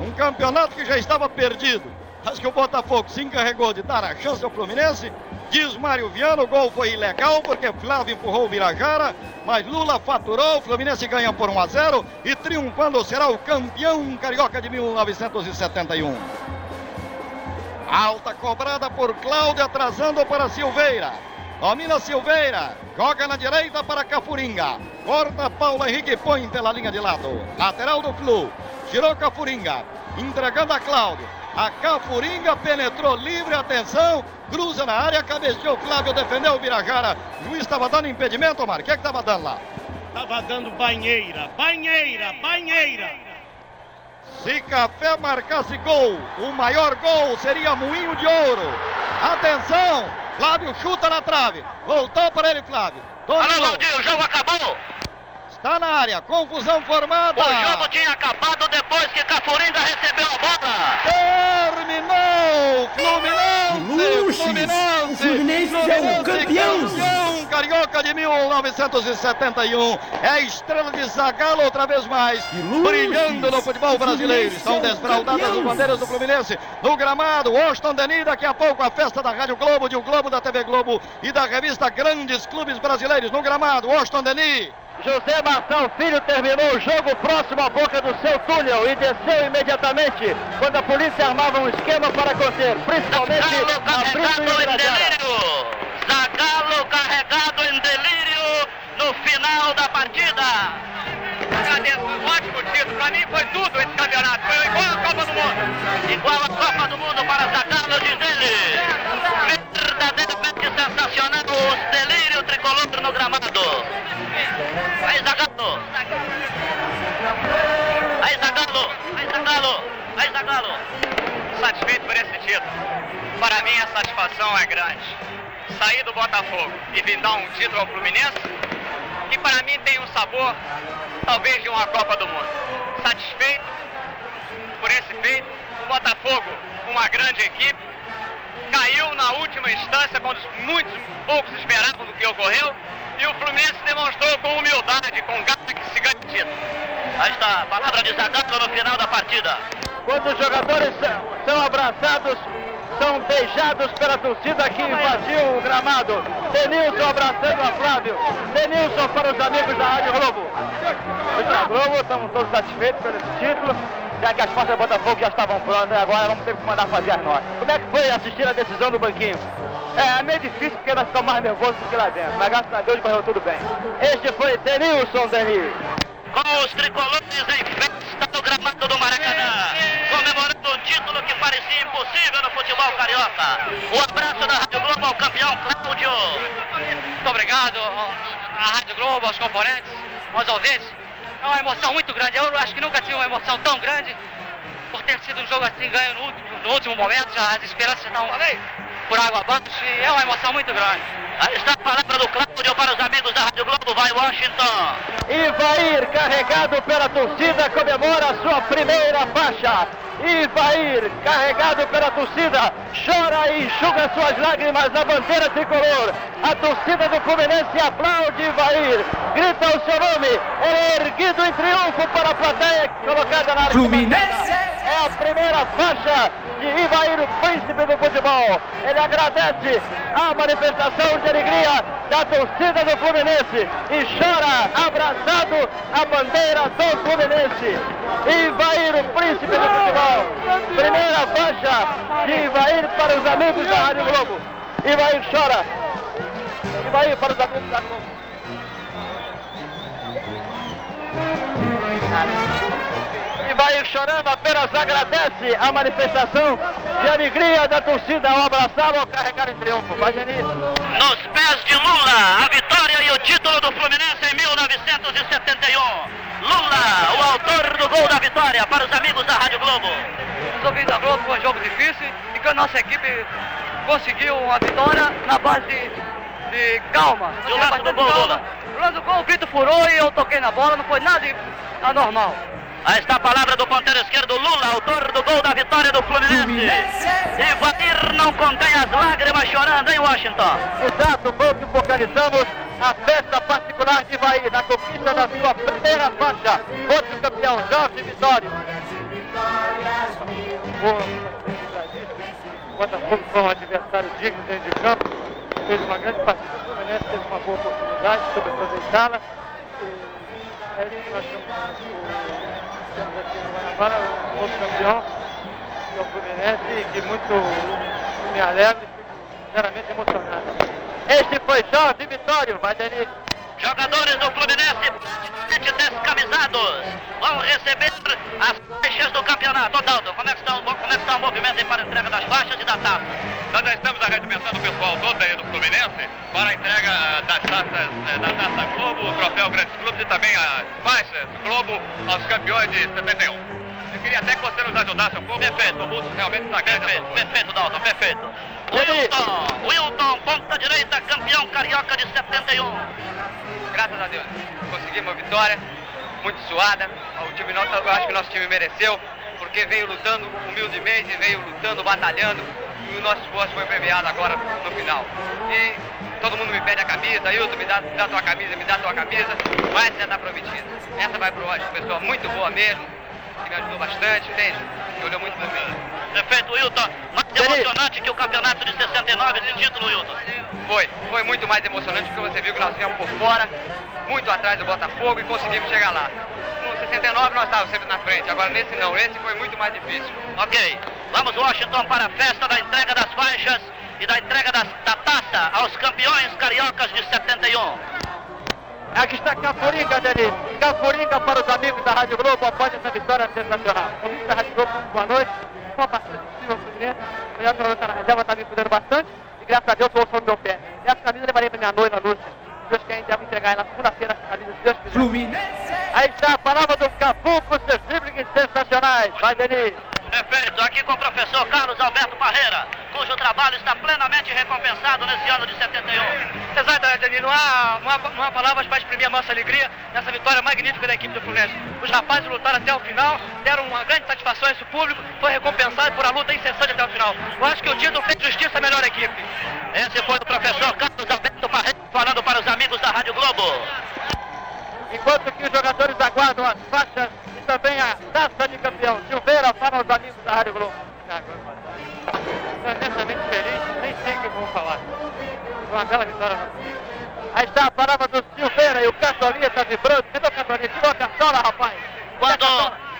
Um campeonato que já estava perdido. Acho que o Botafogo se encarregou de dar a chance ao Fluminense. Diz Mário Viano, o gol foi ilegal porque Flávio empurrou o Birajara, mas Lula faturou, o Fluminense ganha por 1 a 0 e triunfando será o campeão carioca de 1971. Alta cobrada por Cláudio, atrasando para Silveira. Domina Silveira, joga na direita para Cafuringa. Corta Paulo Henrique, põe pela linha de lado. Lateral do Flu. Tirou Cafuringa, entregando a Cláudio. A Cafuringa penetrou livre, atenção, cruza na área, cabeceou Flávio, defendeu o Birajara. O juiz estava dando impedimento, Omar. O que é estava dando lá? Estava dando banheira, banheira, banheira. Se Café marcasse gol, o maior gol seria Moinho de Ouro. Atenção, Flávio chuta na trave. Voltou para ele, Flávio. Dominou. Alô, Valdir, o jogo acabou. Está na área, confusão formada. O jogo tinha acabado depois que Cafuringa recebeu a bola. Terminou! Fluminense! Luxes. Fluminense! O Fluminense é o campeão. campeão carioca de 1971. É a estrela de Zagallo outra vez mais, brilhando no futebol brasileiro. Estão desfraldadas as bandeiras do Fluminense no gramado. Washington Denis, daqui a pouco a festa da Rádio Globo, de o Globo, da TV Globo e da revista Grandes Clubes Brasileiros no gramado. Washington Denis. José Marção Filho terminou o jogo próximo à boca do seu túnel e desceu imediatamente quando a polícia armava um esquema para conter, principalmente a Brito e o Birajara. Zagallo carregado em delírio no final da partida. Agradeço, um ótimo título. Pra mim foi tudo esse campeonato. Foi igual a Copa do Mundo. Igual a Copa do Mundo para Zagallo, diz ele. Verdadeiramente sensacional o delírio tricolor no gramado. Vai Zagallo. Vai Zagallo. Vai Zagallo. Vai Zagallo. Satisfeito por esse título. Para mim a satisfação é grande. Sair do Botafogo e vir dar um título ao Fluminense, que para mim tem um sabor, talvez de uma Copa do Mundo. Satisfeito por esse feito. O Botafogo, uma grande equipe, caiu na última instância, quando muitos poucos esperavam do que ocorreu, e o Fluminense demonstrou com humildade, com garra que se ganha título. Aí está a palavra de Zagallo no final da partida. Quando os jogadores são- abraçados, são beijados pela torcida que invadiu o gramado. Denilson abraçando a Flávio. Denilson para os amigos da Rádio Globo. Da Globo estamos todos satisfeitos pelo título. Já que as portas do Botafogo já estavam prontas, agora vamos ter que mandar fazer as notas. Como é que foi assistir a decisão do banquinho? É, é meio difícil porque nós ficamos mais nervosos do que lá dentro, mas graças a Deus correu tudo bem. Este foi Denilson Denis. Com os tricolores em festa no gramado do Maracanã. Comemorando um título que parecia impossível no futebol carioca. O abraço da Rádio Globo ao campeão Cláudio. Muito obrigado à Rádio Globo, aos componentes, aos ouvintes. É uma emoção muito grande. Eu acho que nunca tive uma emoção tão grande por ter sido um jogo assim ganho no último, no último momento. Já as esperanças estão por água abaixo e é uma emoção muito grande. Aí está a palavra do Cláudio para os amigos da Rádio Globo. Vai Washington. Ivair, carregado pela torcida, comemora a sua primeira faixa. Ivair, carregado pela torcida, chora e enxuga suas lágrimas na bandeira tricolor. A torcida do Fluminense aplaude Ivair, grita o seu nome, é erguido em triunfo para a plateia colocada na área. Fluminense! É a primeira faixa de Ivair, príncipe do futebol. Ele agradece a manifestação de alegria da torcida do Fluminense e chora abraçado a bandeira do Fluminense. Ivair, príncipe do futebol. Primeira faixa de Ivair para os amigos da Rádio Globo. Ivair chora. Ivair para os amigos da Globo. Ivair chorando apenas agradece a manifestação de alegria da torcida ao abraçá-lo ao carregar em triunfo. Vai, Genito. Nos pés de Lula, a vitória e o título do Fluminense em 1971. Lula, o autor do gol da vitória para os amigos da Rádio Globo. Os ouvintes da Globo foi um jogo difícil e que a nossa equipe conseguiu uma vitória na base de, de calma. E o lance do gol, Lula? O lance do gol, o Vitor furou e eu toquei na bola, não foi nada de- anormal. Aí está a palavra do ponteiro esquerdo, Lula, autor do gol da vitória do Fluminense. E Vadir não contém as lágrimas chorando em Washington. Exato, foi o que focalizamos a festa particular de Ivaí, na conquista da sua primeira faixa. Outro campeão, Jorge Vitório. O Botafogo foi um adversário digno dentro de campo. Fez uma grande partida. O Fluminense teve uma boa oportunidade, soube aproveitá-la. E aí nós temos, temos aqui no Guanabara um novo campeão, que é o Fluminense, que muito me alegra e fico sinceramente emocionado. Este foi Jorge Vitório, vai Denis. Jogadores do Fluminense, descamisados, vão receber as faixas do campeonato. Odaldo, como é que está, como é que está o movimento aí para a entrega das faixas e da taça? Nós já estamos arregimentando o pessoal todo aí do Fluminense para a entrega ah, das taças eh, da Taça Globo, o troféu Grandes Clubes e também as faixas Globo aos campeões de 71. Eu queria até que você nos ajudasse um pouco. Perfeito, o Russo realmente está grande. Perfeito, perfeito, Dalton, perfeito. Wilton, Wilton, ponta direita, campeão carioca de 71. Graças a Deus. Conseguimos a vitória, muito suada. O time nosso, eu acho que o nosso time mereceu, porque veio lutando humildemente, veio lutando, batalhando, e o nosso esforço foi premiado agora no final. E todo mundo me pede a camisa, Hilton, me dá, dá tua camisa, me dá tua camisa, mas já está prometida. Essa vai pro Roger, pessoa muito boa mesmo, me ajudou bastante, entende? Olhou muito por mim. Perfeito, Wilton. Mais emocionante que o campeonato de 69, esse título, Wilton. Foi, foi muito mais emocionante porque você viu que nós viemos por fora, muito atrás do Botafogo e conseguimos chegar lá. No 69 nós estávamos sempre na frente, agora nesse não, esse foi muito mais difícil. Ok, vamos Washington para a festa da entrega das faixas e da entrega das, da taça aos campeões cariocas de 71. Aqui está Cafuringa, Denis. Cafuringa para os amigos da Rádio Globo após essa vitória sensacional. Amigos da Rádio Globo, boa noite. Uma partida possível Fluminense. Rolando está na reserva, está me cuidando bastante. E graças a Deus eu ouço no meu pé. Essa camisa eu levarei para minha noiva, Lúcia. Deus quer, devo entregar ela segunda-feira essa camisa, se Deus quiser. Fluminense! Aí está a palavra do Cafu com seus driblings sensacionais. Vai, Denis. Perfeito, aqui com o professor Carlos Alberto Parreira, cujo trabalho está plenamente recompensado nesse ano de 71. Exatamente, Dani. Não há, não, há, não há palavras para exprimir a nossa alegria nessa vitória magnífica da equipe do Fluminense. Os rapazes lutaram até o final, deram uma grande satisfação a esse público, foi recompensado por a luta incessante até o final. Eu acho que o título fez justiça à melhor equipe. Esse foi o professor Carlos Alberto Parreira falando para os amigos da Rádio Globo. Enquanto que os jogadores aguardam as faixas também a taça de campeão. Silveira para os amigos da Rádio Globo. Imensamente feliz, nem sei o que vou falar. Foi uma bela vitória. Aí está a palavra do Silveira e o Caçolinha está vibrando. Cadê o Caçolinha? Tirou a caçola, rapaz. Quando...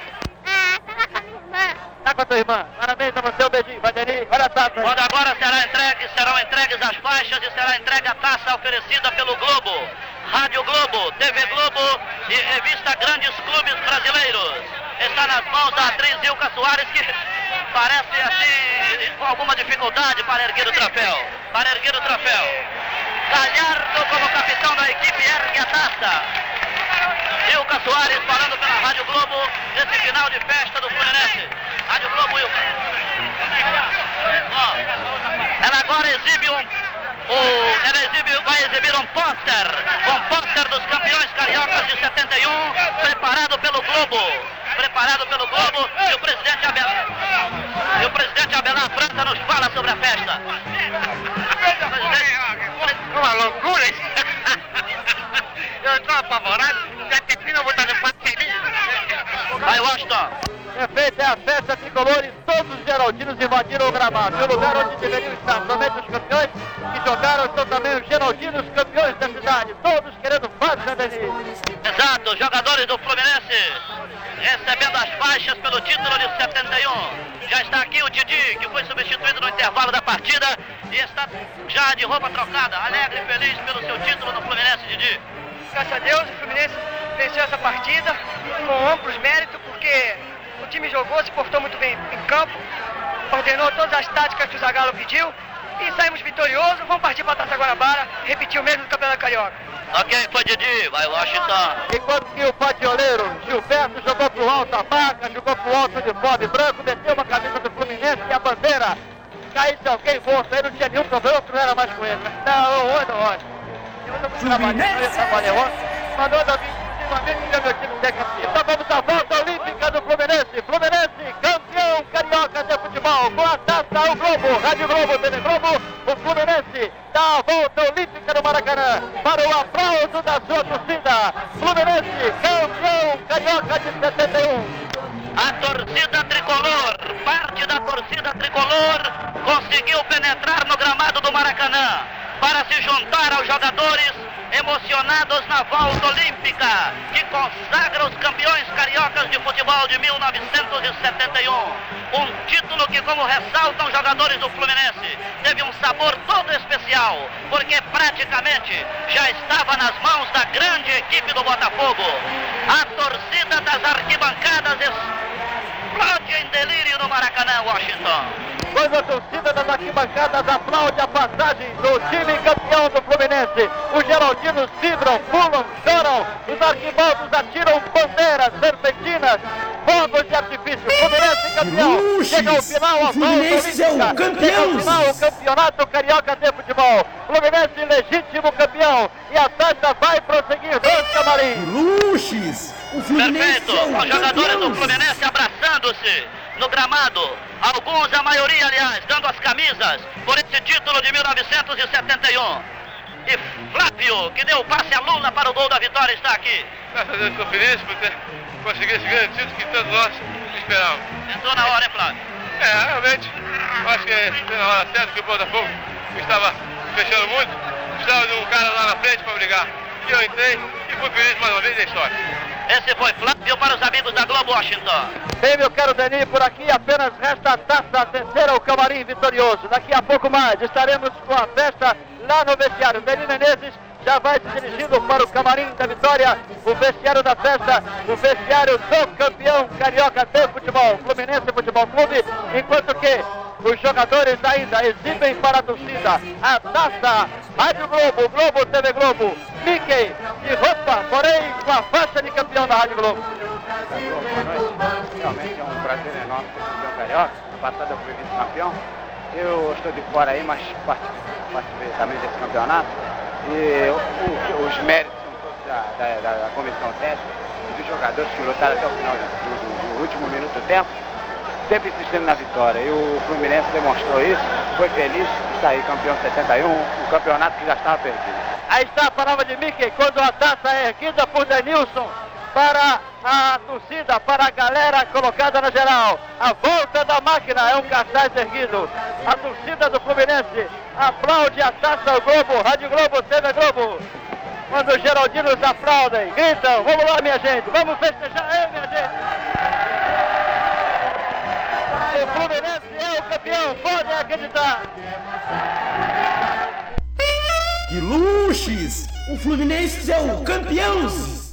Tá com a tua irmã. Parabéns a você, um beijinho. Vai, Denis. Olha a taça. Quando agora será entregue, serão entregues as faixas e será entregue a taça oferecida pelo Globo, Rádio Globo, TV Globo e revista Grandes Clubes Brasileiros. Está nas mãos da atriz Ilka Soares, que parece assim com alguma dificuldade para erguer o troféu. Para erguer o troféu. Galhardo como capitão da equipe ergue a taça. Ilka Soares falando pela Rádio Globo nesse final de festa do Fluminense. Rádio Globo, Ilka. Ela agora exibe um. O, ela exibe, vai exibir um pôster, um pôster dos campeões cariocas de 71, preparado pelo Globo. Preparado pelo Globo e o presidente Abelar. E o presidente Abelar França nos fala sobre a festa. Uma loucura isso. Eu estou apavorado, já termina eu vou estar feliz. Vai, Washington. Perfeito, é a festa tricolor e todos os geraldinos invadiram o gramado. O lugar onde deveriam estar somente os campeões que jogaram estão também os geraldinos campeões da cidade. Todos querendo faixa, Denis. Exato, jogadores do Fluminense recebendo as faixas pelo título de 71. Já está aqui o Didi, que foi substituído no intervalo da partida e está já de roupa trocada, alegre e feliz pelo seu título no Fluminense, Didi. Graças a Deus, o Fluminense venceu essa partida com amplos méritos, porque o time jogou, se portou muito bem em campo, ordenou todas as táticas que o Zagallo pediu e saímos vitoriosos. Vamos partir para a Taça Guanabara, repetir o mesmo do Campeonato Carioca. Ok, foi Didi, vai Washington. Enquanto que o patioleiro Gilberto jogou pro alto a vaca, jogou pro alto de fome branco, meteu uma camisa do Fluminense e a bandeira. Caísse alguém morto, aí não tinha nenhum problema, não era mais com ele. Não, oi, não, oi. Fluminense! Trabalhou mandou da minha meu time ser campeão. Então vamos à volta olímpica do Fluminense. Fluminense, campeão carioca. De Futebol. Com a taça o Globo, Rádio Globo, TV Globo, o Fluminense dá a volta olímpica no Maracanã para o aplauso da sua torcida. Fluminense, campeão carioca de 71. A torcida tricolor, parte da torcida tricolor, conseguiu penetrar no gramado do Maracanã para se juntar aos jogadores emocionados na volta olímpica que consagra os campeões cariocas de futebol de 1971. Um título que, como ressaltam jogadores do Fluminense, teve um sabor todo especial, porque praticamente já estava nas mãos da grande equipe do Botafogo. A torcida das arquibancadas explode em delírio no Maracanã, Washington. Quando a torcida das arquibancadas aplaude a passagem do time campeão do Fluminense, os geraldinos vibram, pulam, choram, os arquibaldos atiram bandeiras, serpentinas, fogos de artifício. Fluminense campeão. Luxes. Chega ao final, a Fluminense é o campeão. Chega ao final, o campeonato carioca de futebol. Fluminense legítimo campeão. E a taça vai prosseguir dois camarins. Luxes. O Fluminense Perfeito. é o Os jogadores do. Fluminense abraçando-se no gramado. Alguns, a maioria, aliás, dando as camisas por esse título de 1971. E Flávio, que deu o passe a Lula para o gol da vitória, está aqui. Graças a Deus estou feliz por ter conseguido esse grande título que todos nós esperávamos. Entrou na hora, hein, Flávio? É, realmente, eu acho que foi na hora certa que o Botafogo estava fechando muito, precisava de um cara lá na frente para brigar. E eu entrei e fui feliz mais uma vez na história. Esse foi Flávio para os amigos da Globo Washington. Bem, meu caro Deni, por aqui apenas resta a taça terceira ao camarim vitorioso. Daqui a pouco mais estaremos com a festa lá no vestiário. Deni Menezes já vai se dirigindo para o camarim da vitória, o vestiário da festa, o vestiário do campeão carioca de futebol, Fluminense Futebol Clube, enquanto que os jogadores ainda exibem para a torcida a taça Rádio Globo, Globo TV Globo, Mickey de roupa, porém com a faixa de campeão da Rádio Globo. Realmente é um prazer enorme ser campeão carioca. Passado eu fui vice-campeão. Eu estou de fora aí, mas participei também desse campeonato. E o- os méritos da, da- da- comissão técnica dos jogadores que lutaram até o final do, do- último minuto do tempo, sempre insistindo na vitória. E o Fluminense demonstrou isso, foi feliz, está aí campeão 71, um campeonato que já estava perdido. Aí está a palavra de Mickey, quando a taça é erguida por Denilson para a torcida, para a galera colocada na geral. A volta da máquina é um cartaz erguido. A torcida do Fluminense aplaude a taça Globo, Rádio Globo, TV Globo. Quando os geraldinos aplaudem, gritam, vamos lá minha gente, vamos festejar, é minha gente. O Fluminense é o campeão, podem acreditar. Que luxes. O Fluminense é o campeão.